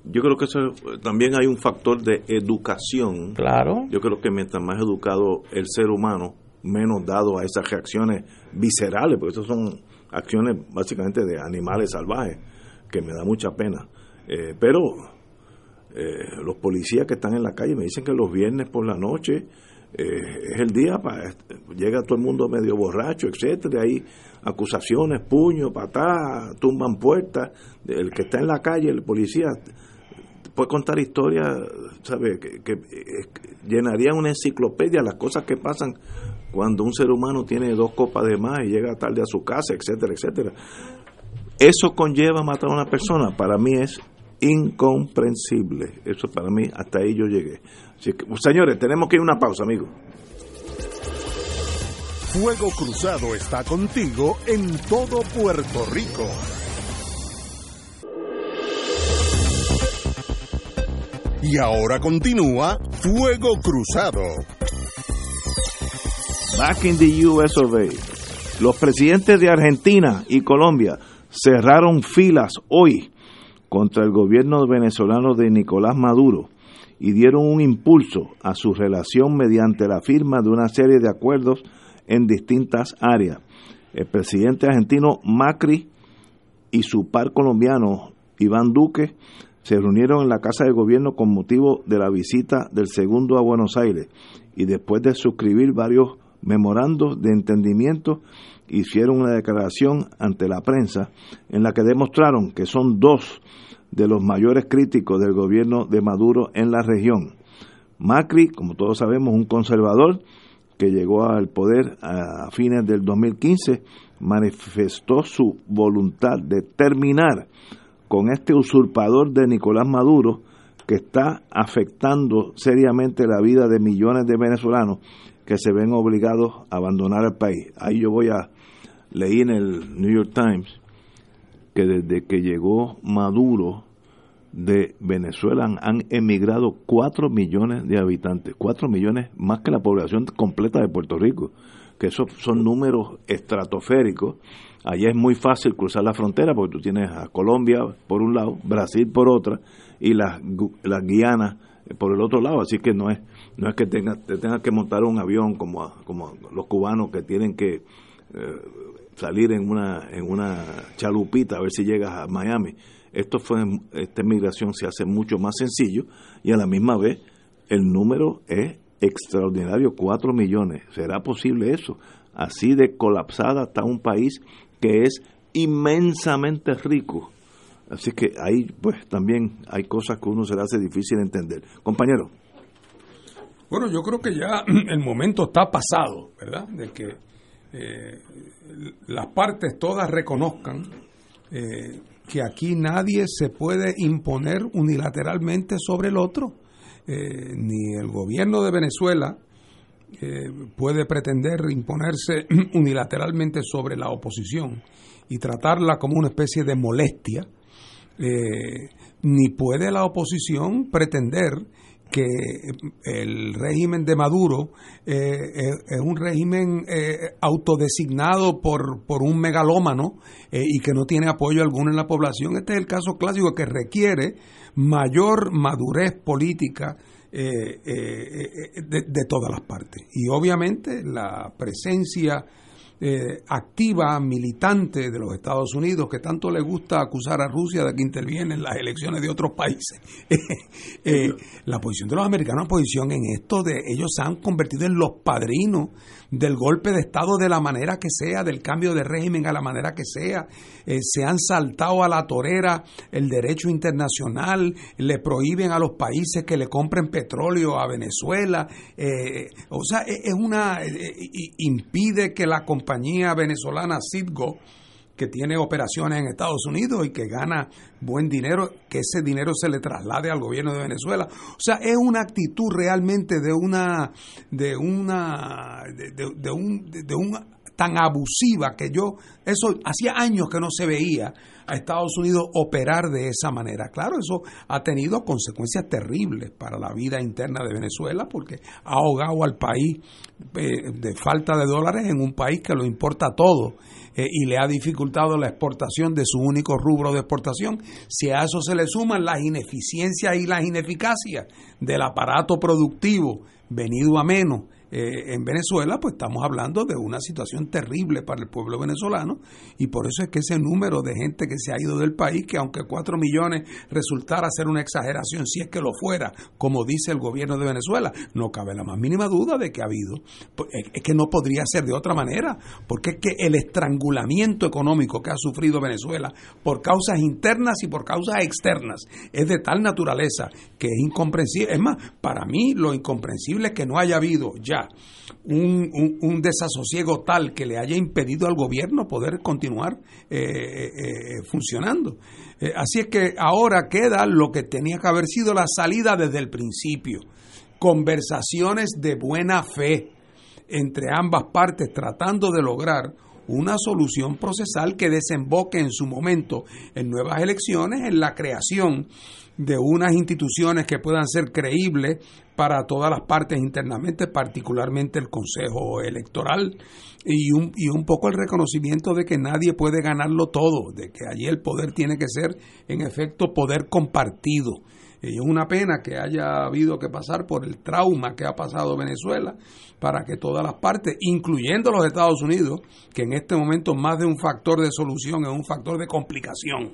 Yo creo que eso, también hay un factor de educación. Claro. Yo creo que mientras más educado el ser humano, menos dado a esas reacciones viscerales, porque esas son acciones básicamente de animales salvajes, que me da mucha pena. Eh, pero eh, los policías que están en la calle me dicen que los viernes por la noche eh, es el día para llega todo el mundo medio borracho, etcétera, hay acusaciones, puños, patadas, tumban puertas, el que está en la calle, el policía puede contar historias, ¿sabe? Que, que, llenarían una enciclopedia las cosas que pasan cuando un ser humano tiene dos copas de más y llega tarde a su casa, etcétera, etcétera. Eso conlleva matar a una persona, para mí es incomprensible. Eso para mí, hasta ahí yo llegué. señores, tenemos que ir a una pausa, amigos. Fuego Cruzado está contigo en todo Puerto Rico. Y ahora continúa Fuego Cruzado. Back in the US of Los presidentes de Argentina y Colombia cerraron filas hoy contra el gobierno venezolano de Nicolás Maduro y dieron un impulso a su relación mediante la firma de una serie de acuerdos en distintas áreas. El presidente argentino Macri y su par colombiano Iván Duque se reunieron en la Casa de Gobierno con motivo de la visita del segundo a Buenos Aires y después de suscribir varios memorandos de entendimiento hicieron una declaración ante la prensa en la que demostraron que son dos de los mayores críticos del gobierno de Maduro en la región. Macri, como todos sabemos, un conservador que llegó al poder a fines del 2015, manifestó su voluntad de terminar con este usurpador de Nicolás Maduro que está afectando seriamente la vida de millones de venezolanos que se ven obligados a abandonar el país. Ahí yo voy a leí en el New York Times que desde que llegó Maduro de Venezuela han, emigrado 4 millones de habitantes, 4 millones más que la población completa de Puerto Rico, que esos son números estratosféricos. Allá es muy fácil cruzar la frontera porque tú tienes a Colombia por un lado, Brasil por otra y las, las Guianas por el otro lado, así que no es no es que tenga, te tengas que montar un avión como, como los cubanos que tienen que eh, salir en una en una chalupita a ver si llegas a Miami. Esto fue esta migración se hace mucho más sencillo y a la misma vez el número es extraordinario, 4 millones. ¿Será posible eso? Así de colapsada está un país que es inmensamente rico. Así que ahí pues también hay cosas que uno se le hace difícil entender. Compañero. Bueno, yo creo que ya el momento está pasado, ¿verdad? De que eh, las partes todas reconozcan eh, que aquí nadie se puede imponer unilateralmente sobre el otro. Eh, ni el gobierno de Venezuela puede pretender imponerse unilateralmente sobre la oposición y tratarla como una especie de molestia, ni puede la oposición pretender que el régimen de Maduro eh, eh, es un régimen eh, autodesignado por, por un megalómano y que no tiene apoyo alguno en la población. Este es el caso clásico que requiere mayor madurez política de, de todas las partes. Y obviamente la presencia eh, activa, militante de los Estados Unidos, que tanto le gusta acusar a Rusia de que interviene en las elecciones de otros países. Eh, la posición de los americanos, la posición en esto de ellos se han convertido en los padrinos del golpe de Estado de la manera que sea, del cambio de régimen a la manera que sea. Eh, se han saltado a la torera el derecho internacional, le prohíben a los países que le compren petróleo a Venezuela. o sea, e, es una. impide que la compañía venezolana Citgo, que tiene operaciones en Estados Unidos y que gana buen dinero, que ese dinero se le traslade al gobierno de Venezuela. O sea, es una actitud realmente de una, de una, de, un, de un tan abusiva que yo, eso hacía años que no se veía a Estados Unidos operar de esa manera. Claro, eso ha tenido consecuencias terribles para la vida interna de Venezuela porque ha ahogado al país eh, de falta de dólares en un país que lo importa todo eh, y le ha dificultado la exportación de su único rubro de exportación. Si a eso se le suman las ineficiencias y las ineficacias del aparato productivo venido a menos eh, en Venezuela, pues estamos hablando de una situación terrible para el pueblo venezolano y por eso es que ese número de gente que se ha ido del país, que aunque cuatro millones resultara ser una exageración, si es que lo fuera, como dice el gobierno de Venezuela, no cabe la más mínima duda de que ha habido. Pues, es que no podría ser de otra manera, porque es que el estrangulamiento económico que ha sufrido Venezuela por causas internas y por causas externas es de tal naturaleza que es incomprensible. Es más, para mí lo incomprensible es que no haya habido ya un, desasosiego tal que le haya impedido al gobierno poder continuar eh, eh, eh, funcionando. así es que ahora queda lo que tenía que haber sido la salida desde el principio. Conversaciones de buena fe entre ambas partes tratando de lograr una solución procesal que desemboque en su momento en nuevas elecciones, en la creación de unas instituciones que puedan ser creíbles para todas las partes internamente, particularmente el Consejo Electoral, y un, y un poco el reconocimiento de que nadie puede ganarlo todo, de que allí el poder tiene que ser, en efecto, poder compartido. Y es una pena que haya habido que pasar por el trauma que ha pasado Venezuela para que todas las partes, incluyendo los Estados Unidos, que en este momento más de un factor de solución es un factor de complicación,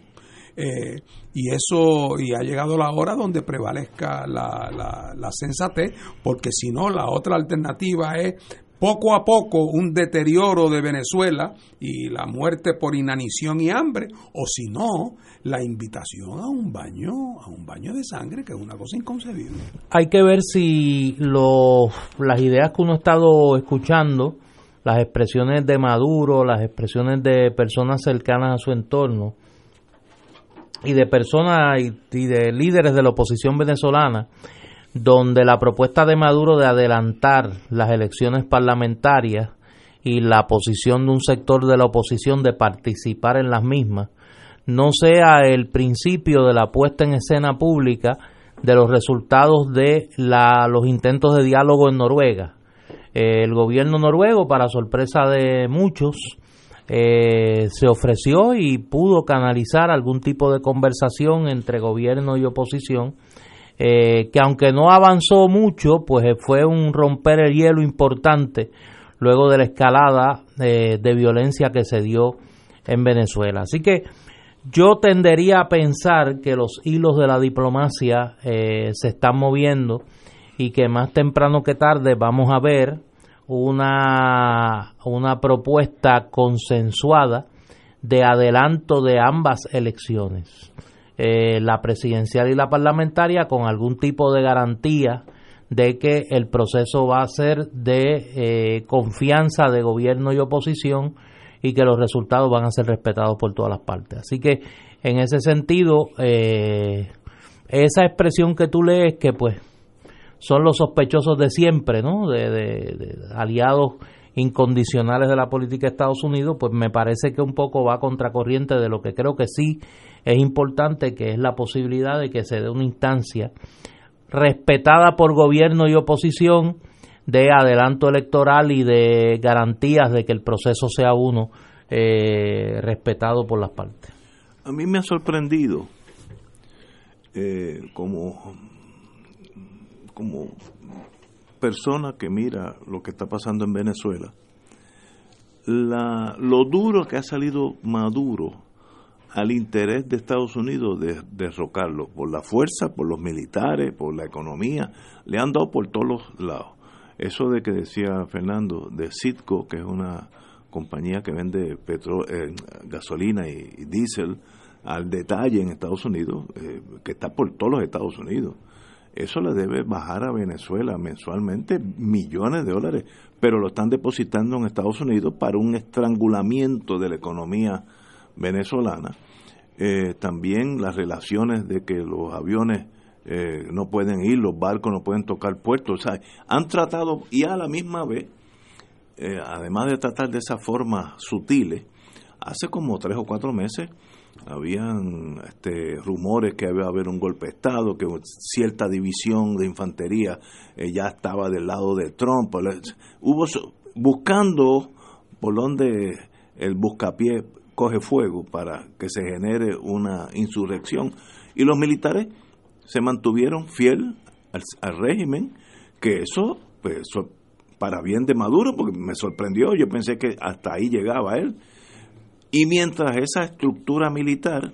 eh, y eso, y ha llegado la hora donde prevalezca la, la, sensatez, porque si no, la otra alternativa es poco a poco un deterioro de Venezuela y la muerte por inanición y hambre, o si no, la invitación a un baño, a un baño de sangre, que es una cosa inconcebible. Hay que ver si los, las ideas que uno ha estado escuchando, las expresiones de Maduro, las expresiones de personas cercanas a su entorno y de personas y de líderes de la oposición venezolana, donde la propuesta de Maduro de adelantar las elecciones parlamentarias y la posición de un sector de la oposición de participar en las mismas no sea el principio de la puesta en escena pública de los resultados de la, los intentos de diálogo en Noruega. el gobierno noruego, para sorpresa de muchos, eh, se ofreció y pudo canalizar algún tipo de conversación entre gobierno y oposición eh, que aunque no avanzó mucho, pues eh, fue un romper el hielo importante luego de la escalada eh, de violencia que se dio en Venezuela. Así que yo tendería a pensar que los hilos de la diplomacia se están moviendo y que más temprano que tarde vamos a ver una, una propuesta consensuada de adelanto de ambas elecciones. Eh, la presidencial y la parlamentaria con algún tipo de garantía de que el proceso va a ser de eh, confianza de gobierno y oposición y que los resultados van a ser respetados por todas las partes. Así que en ese sentido, eh, esa expresión que tú lees que pues son los sospechosos de siempre, ¿no? de aliados incondicionales de la política de Estados Unidos, pues me parece que un poco va contracorriente de lo que creo que sí es importante, que es la posibilidad de que se dé una instancia respetada por gobierno y oposición de adelanto electoral y de garantías de que el proceso sea uno eh, respetado por las partes. A mí me ha sorprendido eh, como, como persona que mira lo que está pasando en Venezuela, la, lo duro que ha salido Maduro al interés de Estados Unidos de derrocarlo, por la fuerza, por los militares, por la economía, le han dado por todos los lados. Eso de que decía Fernando, de Citgo, que es una compañía que vende eh, gasolina y, diésel al detalle en Estados Unidos, eh, que está por todos los Estados Unidos. Eso le debe bajar a Venezuela mensualmente millones de dólares, pero lo están depositando en Estados Unidos para un estrangulamiento de la economía venezolana. Eh, también las relaciones de que los aviones eh, no pueden ir, los barcos no pueden tocar puertos. O sea, han tratado y a la misma vez, eh, además de tratar de esa forma sutiles, hace como tres o cuatro meses habían este, rumores que iba a haber un golpe de Estado, que cierta división de infantería ya estaba del lado de Trump. Hubo buscando por donde el buscapié coge fuego para que se genere una insurrección. Y los militares se mantuvieron fiel al, régimen, que eso, pues, para bien de Maduro, porque me sorprendió, yo pensé que hasta ahí llegaba él. Y mientras esa estructura militar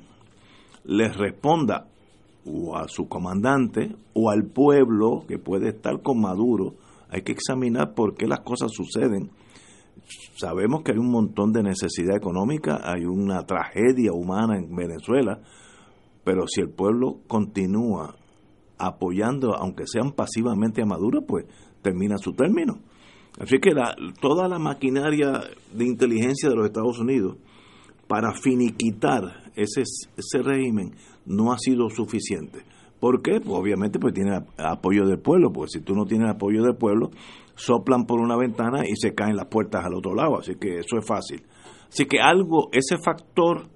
les responda o a su comandante o al pueblo que puede estar con Maduro, hay que examinar por qué las cosas suceden sabemos que hay un montón de necesidad económica, hay una tragedia humana en Venezuela, pero si el pueblo continúa apoyando, aunque sean pasivamente a Maduro, pues termina su término. Así que la, toda la maquinaria de inteligencia de los Estados Unidos para finiquitar ese, ese régimen no ha sido suficiente. ¿Por qué? Pues obviamente pues tiene apoyo del pueblo, porque si tú no tienes apoyo del pueblo, soplan por una ventana y se caen las puertas al otro lado, así que eso es fácil. Así que algo, ese factor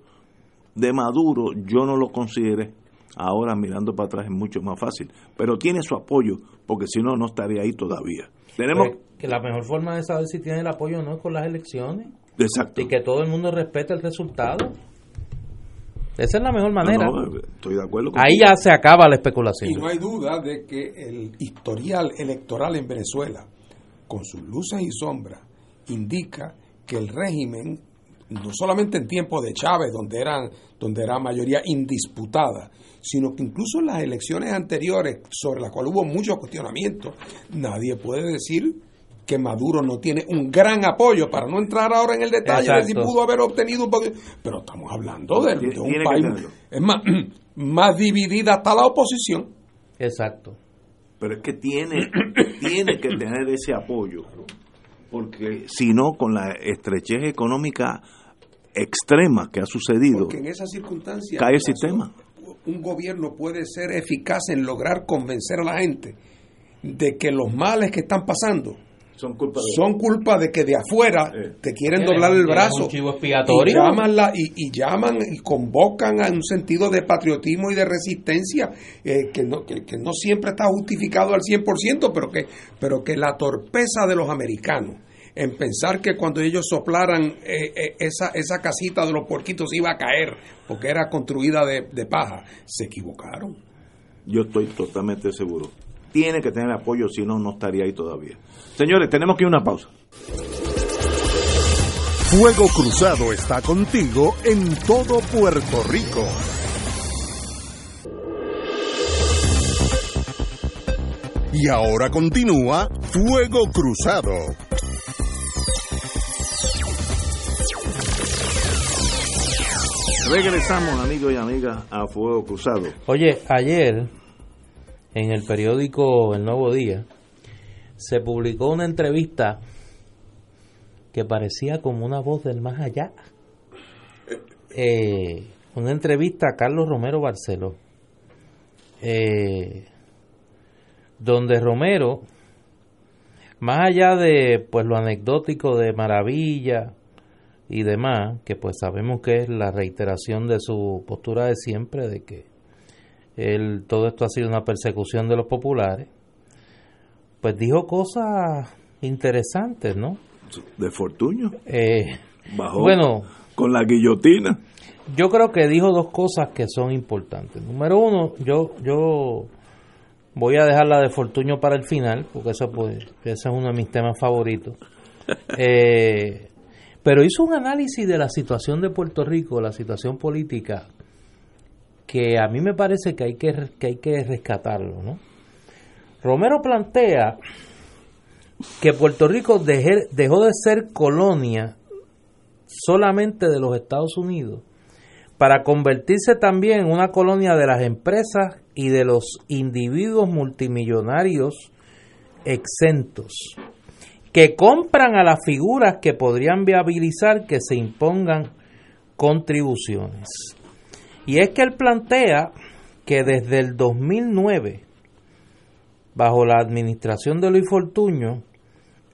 de Maduro yo no lo consideré. Ahora mirando para atrás es mucho más fácil, pero tiene su apoyo, porque si no, no estaría ahí todavía. Tenemos pues, que la mejor forma de saber si tiene el apoyo o no es con las elecciones. Exacto. Y que todo el mundo respete el resultado. Esa es la mejor manera. estoy de acuerdo. Ahí ya se acaba la especulación. Y no hay duda de que el historial electoral en Venezuela con sus luces y sombras, indica que el régimen, no solamente en tiempos de Chávez, donde, eran, donde era mayoría indisputada, sino que incluso en las elecciones anteriores, sobre las cuales hubo muchos cuestionamientos, nadie puede decir que Maduro no tiene un gran apoyo, para no entrar ahora en el detalle de si pudo haber obtenido un poquito, pero estamos hablando de, un país, es más, más dividida hasta la oposición. Exacto. Pero es que tiene, tiene que tener ese apoyo, porque si no, con la estrechez económica extrema que ha sucedido, porque en esas circunstancias cae el sistema. Un gobierno puede ser eficaz en lograr convencer a la gente de que los males que están pasando son culpa de, son culpa de que de afuera te quieren doblar el brazo y llaman, la, y, llaman y convocan a un sentido de patriotismo y de resistencia eh, que, no, que, no siempre está justificado al 100% pero que, pero que la torpeza de los americanos en pensar que cuando ellos soplaran eh, eh, esa, esa casita de los porquitos iba a caer porque era construida de, de paja, se equivocaron. Yo estoy totalmente seguro tiene que tener apoyo, si no, no estaría ahí todavía. Señores, tenemos que ir a una pausa. Fuego Cruzado está contigo en todo Puerto Rico. Y ahora continúa Fuego Cruzado. Regresamos, amigos y amigas, a Fuego Cruzado. Oye, ayer en el periódico El Nuevo Día, se publicó una entrevista que parecía como una voz del más allá. Eh, una entrevista a Carlos Romero Barceló, eh, donde Romero, más allá de pues lo anecdótico de Maravilla y demás, que pues sabemos que es la reiteración de su postura de siempre, de que el, todo esto ha sido una persecución de los populares, pues dijo cosas interesantes, ¿no? De Fortuño. Eh, bueno, con la guillotina. Yo creo que dijo dos cosas que son importantes. Número uno, yo, yo voy a dejar la de Fortuño para el final, porque eso pues, ese es uno de mis temas favoritos. Eh, pero hizo un análisis de la situación de Puerto Rico, la situación política, que a mí me parece que hay que, que, hay que rescatarlo. ¿no? Romero plantea que Puerto Rico dejó de ser colonia solamente de los Estados Unidos para convertirse también en una colonia de las empresas y de los individuos multimillonarios exentos que compran a las figuras que podrían viabilizar que se impongan contribuciones. Y es que él plantea que desde el 2009, bajo la administración de Luis Fortuño,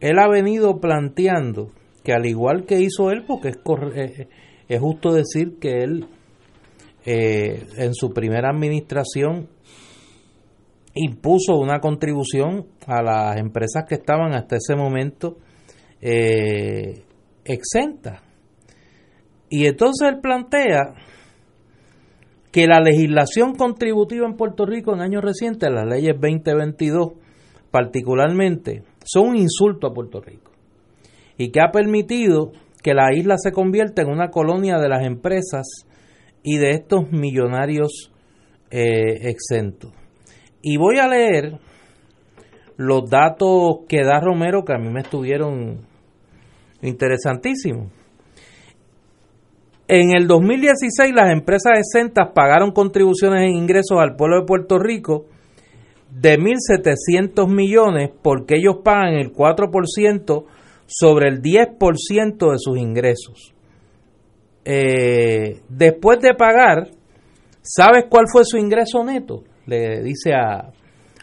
él ha venido planteando que al igual que hizo él, porque es, eh, es justo decir que él eh, en su primera administración impuso una contribución a las empresas que estaban hasta ese momento eh, exentas. Y entonces él plantea que la legislación contributiva en Puerto Rico en años recientes, las leyes 2022 particularmente, son un insulto a Puerto Rico y que ha permitido que la isla se convierta en una colonia de las empresas y de estos millonarios eh, exentos. Y voy a leer los datos que da Romero que a mí me estuvieron interesantísimos. En el 2016 las empresas exentas pagaron contribuciones en ingresos al pueblo de Puerto Rico de 1.700 millones porque ellos pagan el 4% sobre el 10% de sus ingresos. Eh, después de pagar, ¿sabes cuál fue su ingreso neto? Le dice a,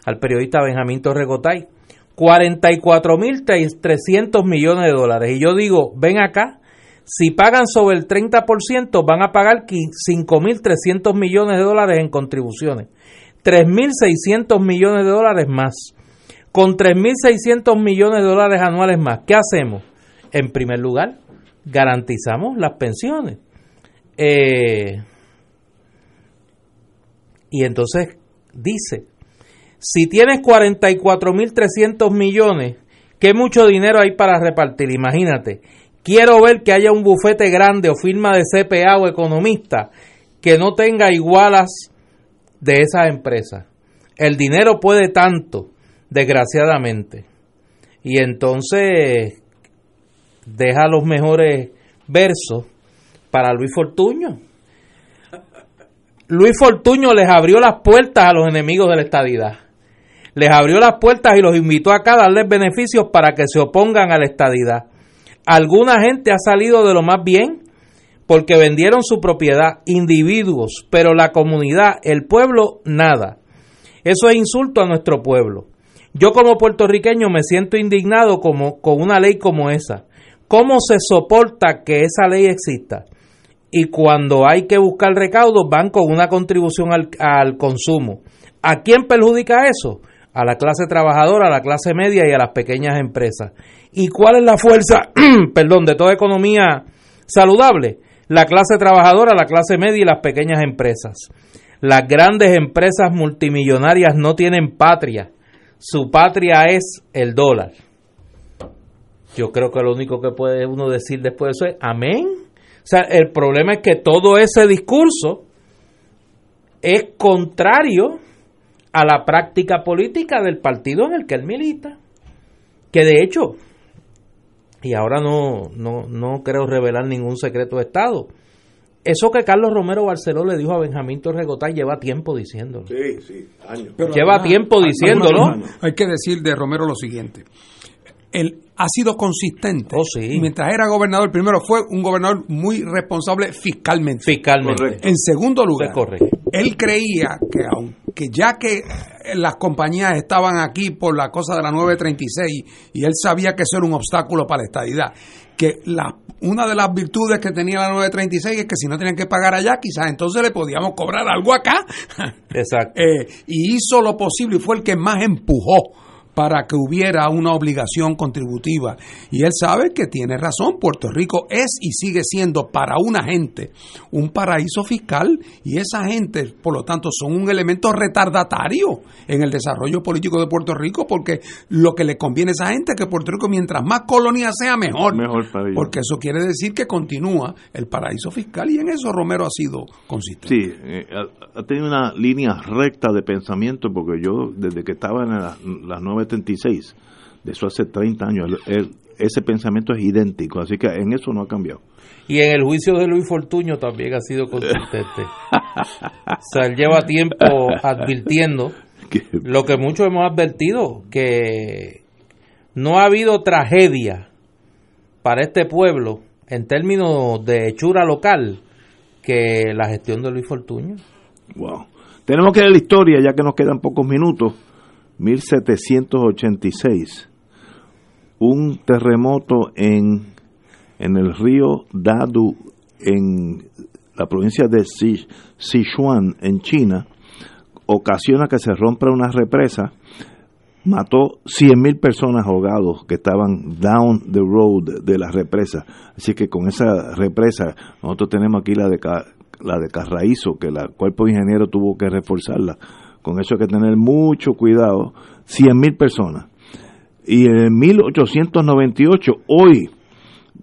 al periodista Benjamín Torregotay. 44.300 millones de dólares. Y yo digo, ven acá, si pagan sobre el 30%, van a pagar 5.300 millones de dólares en contribuciones. 3.600 millones de dólares más. Con 3.600 millones de dólares anuales más, ¿qué hacemos? En primer lugar, garantizamos las pensiones. Eh, y entonces dice, si tienes 44.300 millones, ¿qué mucho dinero hay para repartir? Imagínate, Quiero ver que haya un bufete grande o firma de CPA o economista que no tenga igualas de esas empresas. El dinero puede tanto, desgraciadamente. Y entonces deja los mejores versos para Luis Fortuño. Luis Fortuño les abrió las puertas a los enemigos de la estadidad. Les abrió las puertas y los invitó acá a darles beneficios para que se opongan a la estadidad. Alguna gente ha salido de lo más bien porque vendieron su propiedad, individuos, pero la comunidad, el pueblo, nada. Eso es insulto a nuestro pueblo. Yo como puertorriqueño me siento indignado como, con una ley como esa. ¿Cómo se soporta que esa ley exista? Y cuando hay que buscar recaudos van con una contribución al, al consumo. ¿A quién perjudica eso? A la clase trabajadora, a la clase media y a las pequeñas empresas. ¿Y cuál es la fuerza, perdón, de toda economía saludable? La clase trabajadora, la clase media y las pequeñas empresas. Las grandes empresas multimillonarias no tienen patria. Su patria es el dólar. Yo creo que lo único que puede uno decir después de eso es amén. O sea, el problema es que todo ese discurso es contrario a la práctica política del partido en el que él milita. Que de hecho, y ahora no, no, no creo revelar ningún secreto de Estado, eso que Carlos Romero Barceló le dijo a Benjamín Torregotay lleva tiempo diciéndolo. Sí, sí, años. lleva tiempo diciéndolo. Hay que decir de Romero lo siguiente. Él ha sido consistente. Oh, sí. Mientras era gobernador, primero fue un gobernador muy responsable fiscalmente. Fiscalmente. Correcto. En segundo lugar, Es correcto. Él creía que aunque ya que las compañías estaban aquí por la cosa de la 936 y él sabía que eso era un obstáculo para la estadidad, que la, una de las virtudes que tenía la 936 es que si no tenían que pagar allá, quizás entonces le podíamos cobrar algo acá. Exacto. Eh, y hizo lo posible y fue el que más empujó para que hubiera una obligación contributiva. Y él sabe que tiene razón, Puerto Rico es y sigue siendo para una gente un paraíso fiscal y esa gente, por lo tanto, son un elemento retardatario en el desarrollo político de Puerto Rico porque lo que le conviene a esa gente es que Puerto Rico, mientras más colonia sea, mejor. Mejor para. Porque eso quiere decir que continúa el paraíso fiscal y en eso Romero ha sido consistente. Sí, eh, ha, tenido una línea recta de pensamiento porque yo, desde que estaba en la- las 936, de eso hace 30 años, ese pensamiento es idéntico, así que en eso no ha cambiado. Y en el juicio de Luis Fortuño también ha sido consistente. o sea, él lleva tiempo advirtiendo lo que muchos hemos advertido, que no ha habido tragedia para este pueblo en términos de hechura local que la gestión de Luis Fortuño. Wow. Tenemos que ver la historia, ya que nos quedan pocos minutos. 1786. Un terremoto en, en el río Dadu, en la provincia de Si- Sichuan, en China, ocasiona que se rompa una represa. Mató 100.000 personas ahogados que estaban down the road de la represa. Así que con esa represa, nosotros tenemos aquí la de, la de Carraízo, que la cuerpo de ingeniero tuvo que reforzarla. Con eso hay que tener mucho cuidado. 100.000 personas. Y en 1898, hoy,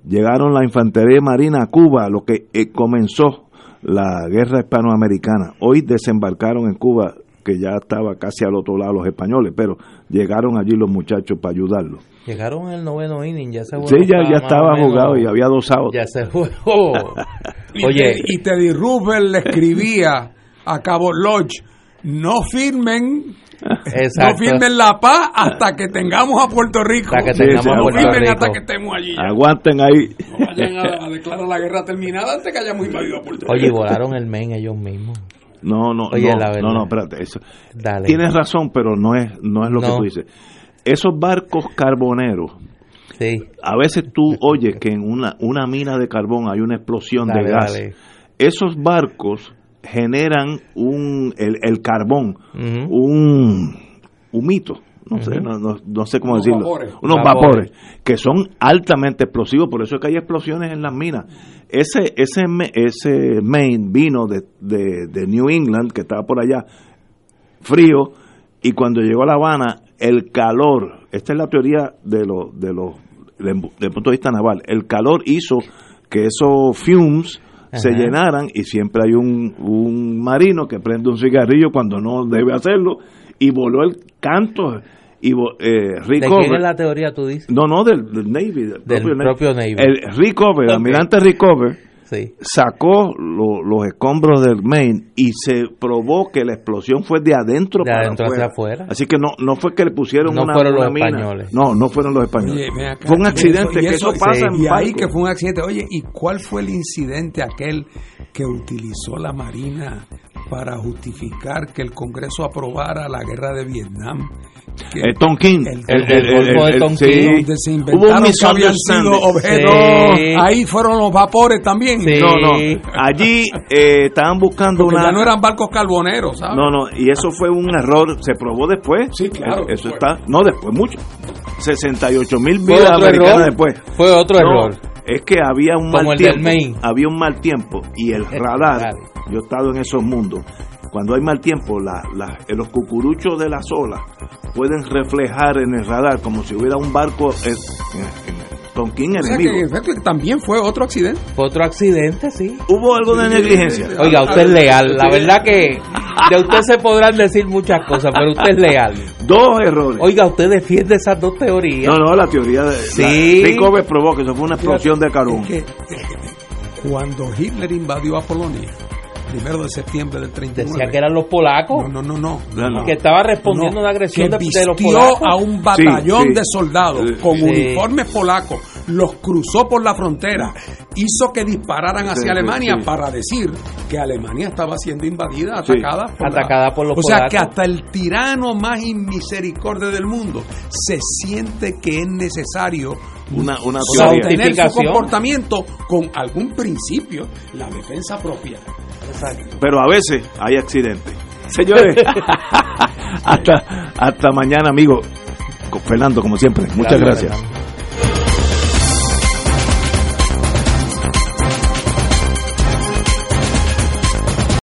llegaron la infantería marina a Cuba, lo que eh, comenzó la guerra hispanoamericana. Hoy desembarcaron en Cuba, que ya estaba casi al otro lado los españoles, pero llegaron allí los muchachos para ayudarlos. Llegaron en el noveno inning, ya ese juego Sí, ya, ya estaba jugado y había dos outs. Ya ese juego. Y Oye, Te- y Teddy Roosevelt le escribía a Cabo Lodge, no firmen, no firmen la paz hasta que tengamos a Puerto Rico. Hasta que tengamos sí, a no Puerto firmen Rico. hasta que estemos allí. ya. Aguanten ahí. No vayan a, a declarar la guerra terminada antes que hayamos invadido a Puerto Oye, Rico. volaron el men ellos mismos. No, no, Oye, no, la verdad. no, no, espérate. Eso. Dale. Tienes razón, pero no es, no es lo que tú dices. Esos barcos carboneros, Sí. a veces tú oyes que en una, una mina de carbón hay una explosión Dale, de gas. dale. Esos barcos generan un, el, el carbón, Ujú. un humito, no sé, no, no, no sé cómo Unos decirlo, vapores. unos Vapores. vapores. que son altamente explosivos, por eso es que hay explosiones en las minas. Ese ese me- ese Maine vino de, de, de New England, que estaba por allá, frío, y cuando llegó a La Habana, el calor, esta es la teoría de los de los del punto de vista naval, el calor hizo que esos fumes se llenaran y siempre hay un, un marino que prende un cigarrillo cuando no debe hacerlo y voló el canto y eh, Rick ¿De quién es la teoría tú dices? No, no, del, Navy. Del, propio, Navy. El Rick el almirante Rick sacó los escombros del Maine y se probó que la explosión fue de adentro, para afuera. Así que no no fue que le pusieron no una, fueron los españoles. No, no fueron los españoles. fue un accidente, que eso, pasa en Y ahí que fue un accidente. Oye, ¿y cuál fue el incidente aquel que utilizó la Marina para justificar que el Congreso aprobara la guerra de Vietnam? el Tonkin. El, Golfo de Tonkin. Donde se inventaron que habían sido objetos. Ahí fueron los vapores también. No, no. Allí eh, estaban buscando Porque una. Ya no eran barcos carboneros, ¿sabes? No, no. Y eso fue un error. Se probó después. Sí, claro. Eso está. No, después mucho. 68 mil vidas americanas después. Fue otro error. Es que había un mal tiempo. Había un mal tiempo y el radar. Yo he estado en esos mundos cuando hay mal tiempo, la, la, los cucuruchos de las olas pueden reflejar en el radar como si hubiera un barco en, en, enemigo. también fue otro accidente. Otro accidente, sí. Hubo algo de negligencia. Oiga, usted es leal. La verdad que de usted se podrán decir muchas cosas, pero usted es leal. Dos errores. Oiga, usted defiende esas dos teorías. No, no, la teoría de. Sí. La, probó que eso fue una explosión de carbón. cuando Hitler invadió a Polonia, primero de septiembre del 39. Decía que eran los polacos. No, no, no. no. Que estaba respondiendo a la agresión de, los polacos. a un batallón de soldados con uniformes polacos, los cruzó por la frontera, hizo que dispararan hacia Alemania para decir que Alemania estaba siendo invadida, atacada por, atacada por los polacos. O sea que hasta el tirano más inmisericordia del mundo se siente que es necesario una, una tener su comportamiento con algún principio, la defensa propia. Pero a veces hay accidentes. Señores, hasta, hasta mañana, amigo. Fernando, como siempre, muchas gracias.